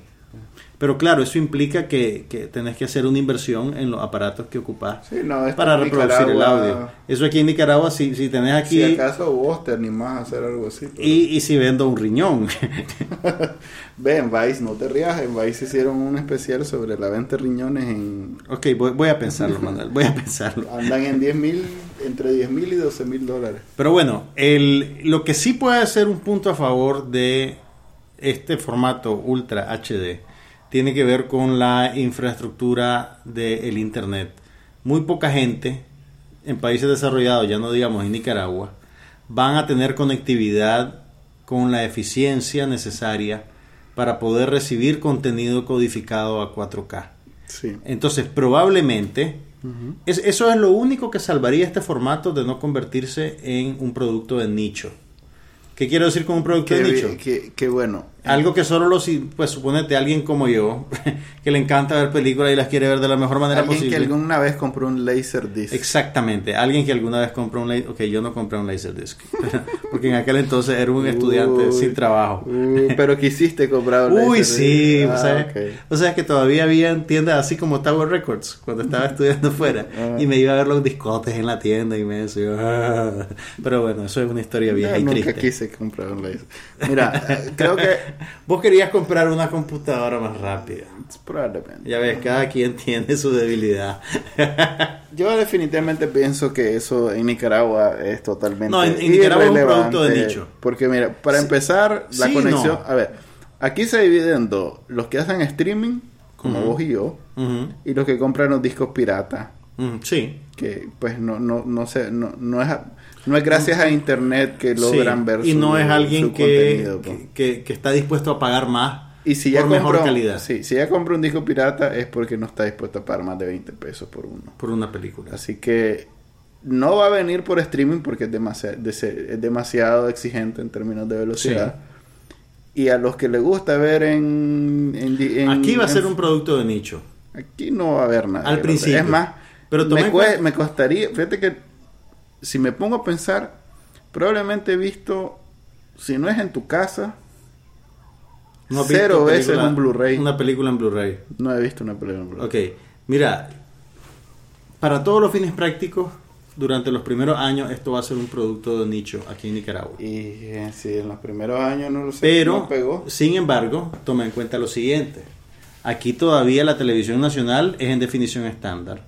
Pero claro, eso implica que, que tenés que hacer una inversión en los aparatos que ocupás
Sí, no, esto
para reproducir el audio. Eso aquí en Nicaragua, si, si tenés aquí
Si acaso vos te animás a hacer algo así. pero-
y, y si vendo un riñón.
Ve, en Vice, no te rías, en Vice hicieron un especial sobre la venta de riñones en...
ok, voy, voy a pensarlo, Manuel, voy a pensarlo.
Andan en 10 mil, entre 10 mil y 12 mil dólares.
Pero bueno, el, lo que sí puede ser un punto a favor de este formato Ultra HD tiene que ver con la infraestructura del Internet. Muy poca gente en países desarrollados, ya no digamos en Nicaragua, van a tener conectividad con la eficiencia necesaria para poder recibir contenido codificado a 4K.
Sí.
Entonces, probablemente, es- eso es lo único que salvaría este formato de no convertirse en un producto de nicho. ¿Qué quiero decir con un producto de nicho?
qué- qué bueno.
Algo que solo los, pues suponete alguien como yo, que le encanta ver películas y las quiere ver de la mejor manera
Alguien
posible.
que alguna vez compró un Laserdisc.
Exactamente, alguien que alguna vez compró un Laserdisc. Ok, yo no compré un Laserdisc, porque en aquel entonces era un estudiante
Uy.
sin trabajo.
Pero quisiste comprar un
Uy, sí,
Ah,
o, sea,
ok.
o sea que todavía había tiendas así como Tower Records cuando estaba estudiando fuera
Ah.
y me iba a ver los discotes en la tienda y me decía, "Ah". pero bueno, eso es una historia vieja
Yo
y
nunca
triste.
quise comprar un Laserdisc. Mira, eh, creo que
Vos querías comprar una computadora más rápida.
probablemente.
Ya ves, cada quien tiene su debilidad.
Yo definitivamente pienso que eso en Nicaragua es totalmente
No, en- en Nicaragua es un producto de nicho.
Porque mira, para
Sí.
empezar, la
Sí,
conexión,
no.
a ver, aquí se divide en dos, los que hacen streaming, como vos y yo, y los que compran los discos pirata,
ujú, sí,
que pues no no no sé, no, no es no es gracias a internet que logran
sí.
ver
y
su-
no es alguien que,
pues.
que, está dispuesto a pagar más
Y si ya
por mejor calidad
sí, si ya compró un disco pirata es porque no está dispuesto a pagar más de 20 pesos por uno.
por una película.
Así que no va a venir por streaming porque es demasiado, es demasiado exigente en términos de velocidad. Y a los que les gusta ver en... en di- en-
Aquí va a
en-
ser un producto de nicho.
Aquí no va a haber nada.
Al principio.
Es más,
Pero
me,
en
me costaría... Fíjate que si me pongo a pensar, probablemente he visto, si no es en tu casa,
No
Cero veces
película-
un Blu-ray.
Una película en Blu-ray.
no he visto una película en Blu-ray.
Ok, mira, para todos los fines prácticos, durante los primeros años esto va a ser un producto de nicho aquí en Nicaragua.
Y eh, si en los primeros años no lo sé,
Pero,
no pegó.
sin embargo, toma en cuenta lo siguiente. Aquí todavía la televisión nacional es en definición estándar.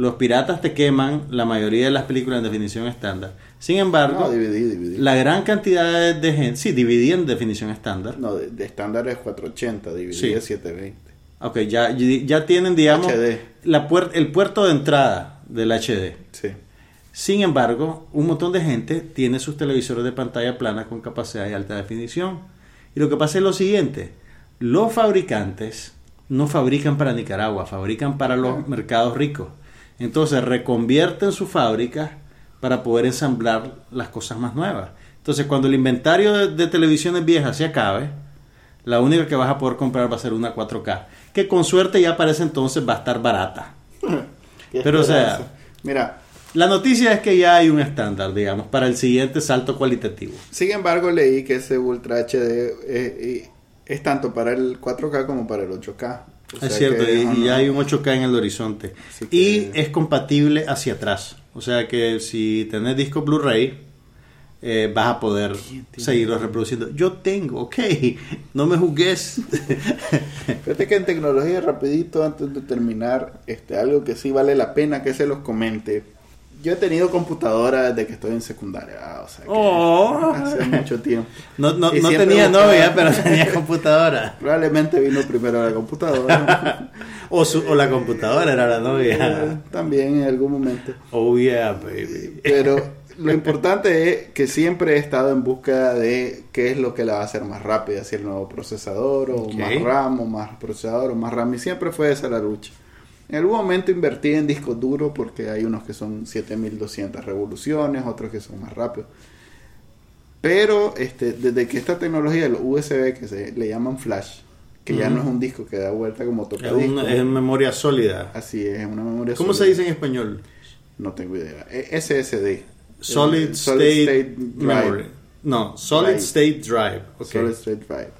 Los piratas te queman la mayoría de las películas en definición estándar. Sin embargo,
No, DVD, DVD.
la gran cantidad de, gente, sí, dividí en definición estándar.
No, de, de estándar es 480, DVD
Sí.
es 720.
Ok, ya, ya tienen, digamos,
HD.
La puer- el puerto de entrada del HD.
Sí.
Sin embargo, un montón de gente tiene sus televisores de pantalla plana con capacidad de alta definición. Y lo que pasa es lo siguiente, los fabricantes no fabrican para Nicaragua, fabrican para los mercados ricos. Entonces reconvierten sus fábricas para poder ensamblar las cosas más nuevas. Entonces cuando el inventario de, de televisiones viejas se acabe, La única que vas a poder comprar va a ser una 4K, que con suerte ya para ese entonces va a estar barata. Pero, o sea.
Mira,
La noticia es que ya hay un estándar, digamos, para el siguiente salto cualitativo.
sin embargo, leí que ese Ultra HD eh, es tanto para el 4K como para el 8K. O
es cierto,
que
y, ya hay un 8K en el horizonte.
Que-
Y es compatible hacia atrás. O sea que si tenés disco Blu-ray, eh, vas a poder seguirlo reproduciendo. Yo tengo, ok, no me juzgues.
Fíjate que en tecnología, rapidito, antes de terminar, este, algo que sí vale la pena que se los comente. Yo he tenido computadora desde que estoy en secundaria, o sea que
Oh.
hace mucho tiempo.
No, no, no tenía
buscaba-
novia, pero tenía computadora.
Probablemente vino primero la computadora.
O, su, o la computadora era la
Eh,
novia.
También en algún momento.
Oh yeah, baby.
Pero lo importante es que siempre he estado en búsqueda de qué es lo que la va a hacer más rápida, si el nuevo procesador, o más RAM, o más procesador, o más RAM. Y siempre fue esa la lucha. En algún momento invertí en discos duros porque hay unos que son 7200 revoluciones, otros que son más rápidos. Pero este, desde que esta tecnología, los USB, que se le llaman flash, que ya no es un disco que da vuelta como
Es,
tocadisco.
una, es memoria sólida.
Así es, es una memoria
¿Cómo se dice en español?
No tengo idea. Eh, SSD.
Solid,
Eh,
State, Memory. No, Solid
Drive.
State Drive.
Solid State Drive.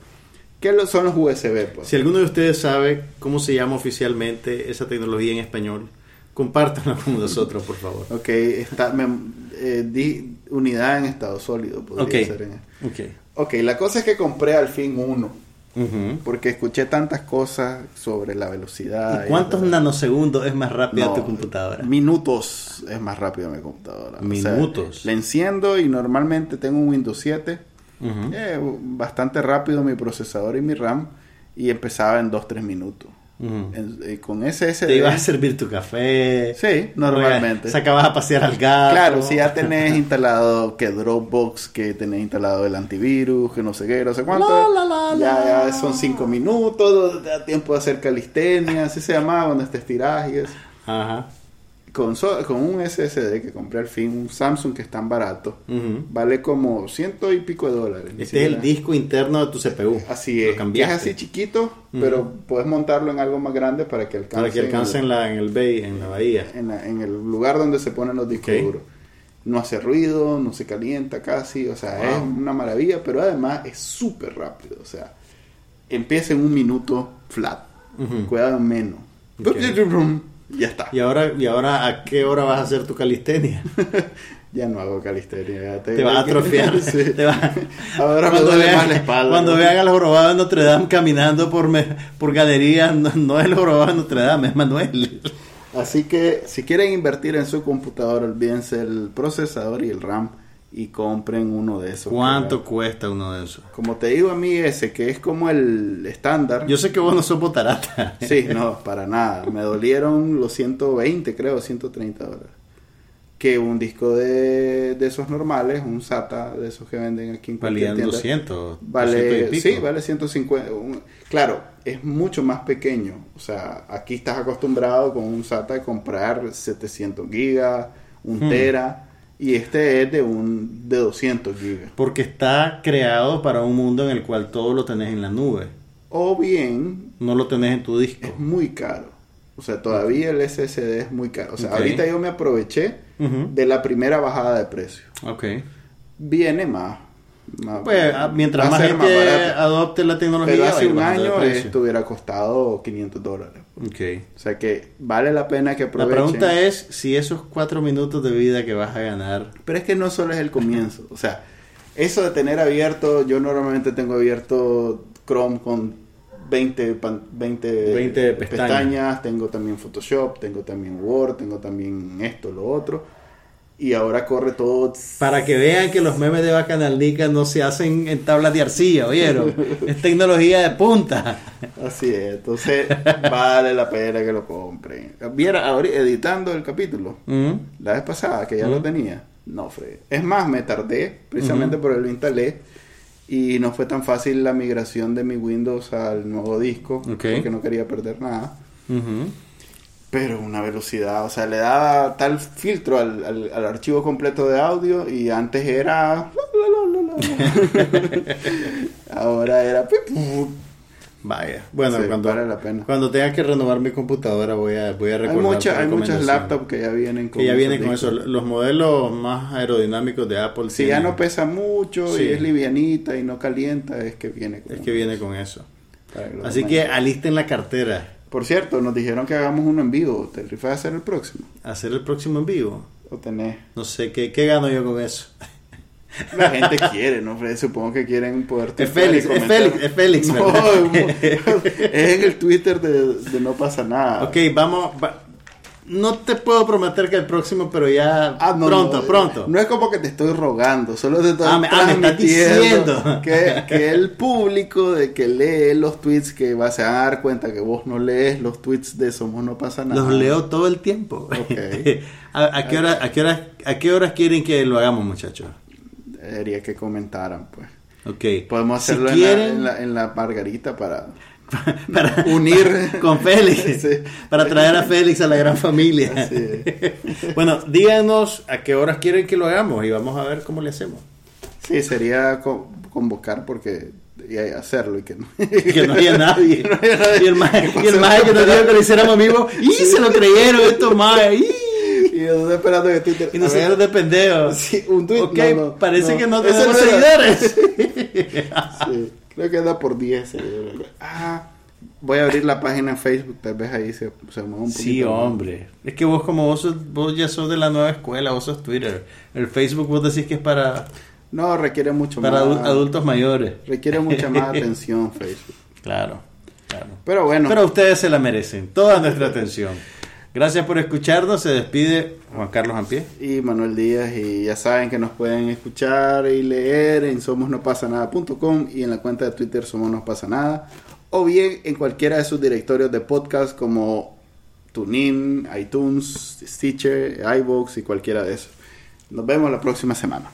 ¿Qué son los USB? Pues?
Si alguno de ustedes sabe cómo se llama oficialmente esa tecnología en español, compártanlo con nosotros, por favor.
Ok, está, mem- eh, di- unidad en estado sólido. Podría
Ok.
ser en-
Ok.
ok, la cosa es que compré al fin uno.
Ujú.
Porque escuché tantas cosas sobre la velocidad.
¿Y cuántos
la-
nanosegundos es más rápida
No,
tu computadora?
Minutos es más rápida mi computadora. O sea,
Minutos.
la enciendo y normalmente tengo un Windows 7. Eh, bastante rápido mi procesador y mi RAM. Y empezaba en 2-3 minutos. En- eh, con SSD.
Te ibas a servir tu café.
Sí, normalmente.
Sacabas a pasear al gato.
Claro, si ya tenés instalado que Dropbox, que tenés instalado el antivirus, que no sé qué, no sé cuánto.
La, la, la,
ya,
la.
ya son cinco minutos, te da tiempo de hacer calistenia, así se llamaba cuando te estirás y eso.
Ajá.
Con, so- con un SSD que compré al fin, un Samsung que es tan barato, vale como ciento y pico de dólares.
Este es el disco interno de tu CPU.
Así
Lo
es, que es así chiquito, pero puedes montarlo en algo más grande para que alcance,
Para que alcance
en
en, la, en el bay, en la bahía.
en, la- en el lugar donde se ponen los discos duros. No hace ruido, no se calienta casi, o sea,
Wow.
es una maravilla, pero además es súper rápido, o sea, empieza en un minuto flat, cuidado en menos. Ya está.
¿Y ahora, ¿Y ahora a qué hora vas a hacer tu calistenia?
Ya no hago calistenia. ya
Te vas a atrofiar.
Sí.
Te vas-
Ahora me
Cuando
duele
vean-
más la espalda.
Cuando
¿no?
vean al jorobado de Notre Dame caminando por, me- por galerías, no, no es el jorobado de Notre Dame, es Manuel.
Así que si quieren invertir en su computadora, olvídense el procesador y el RAM y compren uno de esos.
¿Cuánto cuesta uno de esos?
Como te digo a mí ese, que es como el estándar.
Yo sé que vos no sos botarata.
Sí, no, para nada. Me dolieron los 120, creo, 130 dólares. Que un disco de, de esos normales, un SATA de esos que venden aquí en
Valían
tienda,
200. 200
Vale, sí, vale 150. un- claro, es mucho más pequeño. O sea, aquí estás acostumbrado con un SATA a comprar 700 gigas, un
Hmm.
tera, y este es de un de 200 gigas.
Porque está creado para un mundo en el cual todo lo tenés en la nube.
O bien
No lo tenés en tu disco.
es muy caro. O sea, todavía el SSD es muy caro. O sea, ahorita yo me aproveché de la primera bajada de precio.
Ok.
Viene más. Más-
Pues ah, mientras más gente
barato.
adopte la tecnología,
Pero hace un año esto hubiera costado 500 dólares.
Ok.
O sea que vale la pena que
La
aprovechen.
pregunta es si esos cuatro minutos de vida que vas a ganar.
Pero es que no solo es el comienzo. O sea, eso de tener abierto, yo normalmente tengo abierto Chrome con 20, pan- 20,
20 pestañas.
tengo también Photoshop, tengo también Word, tengo también esto, lo otro. Y ahora corre todo.
Para que vean que los memes de Bacanalnica no se hacen en tablas de arcilla, ¿oyeron? es tecnología de punta.
Así es, entonces vale la pena que lo compren. Viera ahora editando el capítulo,
Mm.
la vez pasada que ya lo
Ujú.
tenía, no fue. Es más, me tardé precisamente por el lo instalé y no fue tan fácil la migración de mi Windows al nuevo disco porque no quería perder nada. Pero una velocidad, o sea, le daba tal filtro al, al- al archivo completo de audio y antes era... Ahora era...
Vaya, bueno,
Sí,
cuando,
vale la pena.
cuando tenga que renovar mi computadora voy a, voy a
Hay, mucha- hay muchas laptops que ya vienen con
que ya vienen con eso. Los modelos más aerodinámicos de Apple.
Si ya no pesa mucho
Sí.
y es livianita y no calienta, es que viene con
Es que viene con eso. Así que alisten la cartera.
Por cierto, nos dijeron que hagamos uno en vivo. ¿Te rifas a hacer el próximo?
Hacer el próximo en vivo.
¿O tenés?
No sé, ¿qué, qué gano yo con eso?
La gente quiere, ¿no? Fred? Supongo que quieren poder...
Es Félix, es. Félix, es Félix,
No, es en el Twitter de, de No Pasa Nada.
Ok, vamos. va- No te puedo prometer que el próximo, pero ya
Ah, no,
pronto,
no,
pronto.
No es como que te estoy rogando, solo te estoy
Ah, me- ah, me estás
transmitiendo
diciendo.
Que, que el público de que lee los tweets que va, a dar cuenta que vos no lees los tweets de Somos No Pasa Nada.
Los leo todo el tiempo.
Ok.
¿A, a qué hora, a, qué horas, ¿A qué horas quieren que lo hagamos, muchachos?
Debería que comentaran, pues.
Ok.
Podemos
Si
hacerlo en, la, en, la, en la margarita para...
para
unir-
con Félix.
Sí.
Para traer a Félix a la gran familia. Bueno, díganos a qué horas quieren que lo hagamos y vamos a ver cómo le hacemos.
Sí, sería co- convocar porque... Y hacerlo y que no...
Que no haya nadie.
no haya nadie.
Y el maje,
Que
que nos dijo que lo hiciéramos amigos. ¡Y se lo creyeron estos majes! ¡Y!
Estoy esperando que Twitter...
Y nosotros de pendejos.
Sí, un tweet.
Ok,
no, no,
parece que no tenemos seguidores.
Sí, creo que anda por 10 seguidores. Ah, voy a abrir la página en Facebook, tal vez ahí se, se mueve un poquito.
Sí,
más.
hombre. Es que vos como vos, sos- vos ya sos de la nueva escuela, vos sos Twitter. El Facebook vos decís que es para,
No, requiere mucho
para
más.
adu- adultos mayores.
Requiere mucha más atención Facebook.
Claro, claro.
Pero bueno,
Pero ustedes se la merecen, toda nuestra atención. Gracias por escucharnos. Se despide Juan Carlos Ampié.
y Manuel Díaz, y ya saben que nos pueden escuchar y leer en somosnopasanada.com y en la cuenta de Twitter Somos o bien en cualquiera de sus directorios de podcast como TuneIn, iTunes, Stitcher, iVoox y cualquiera de esos. Nos vemos la próxima semana.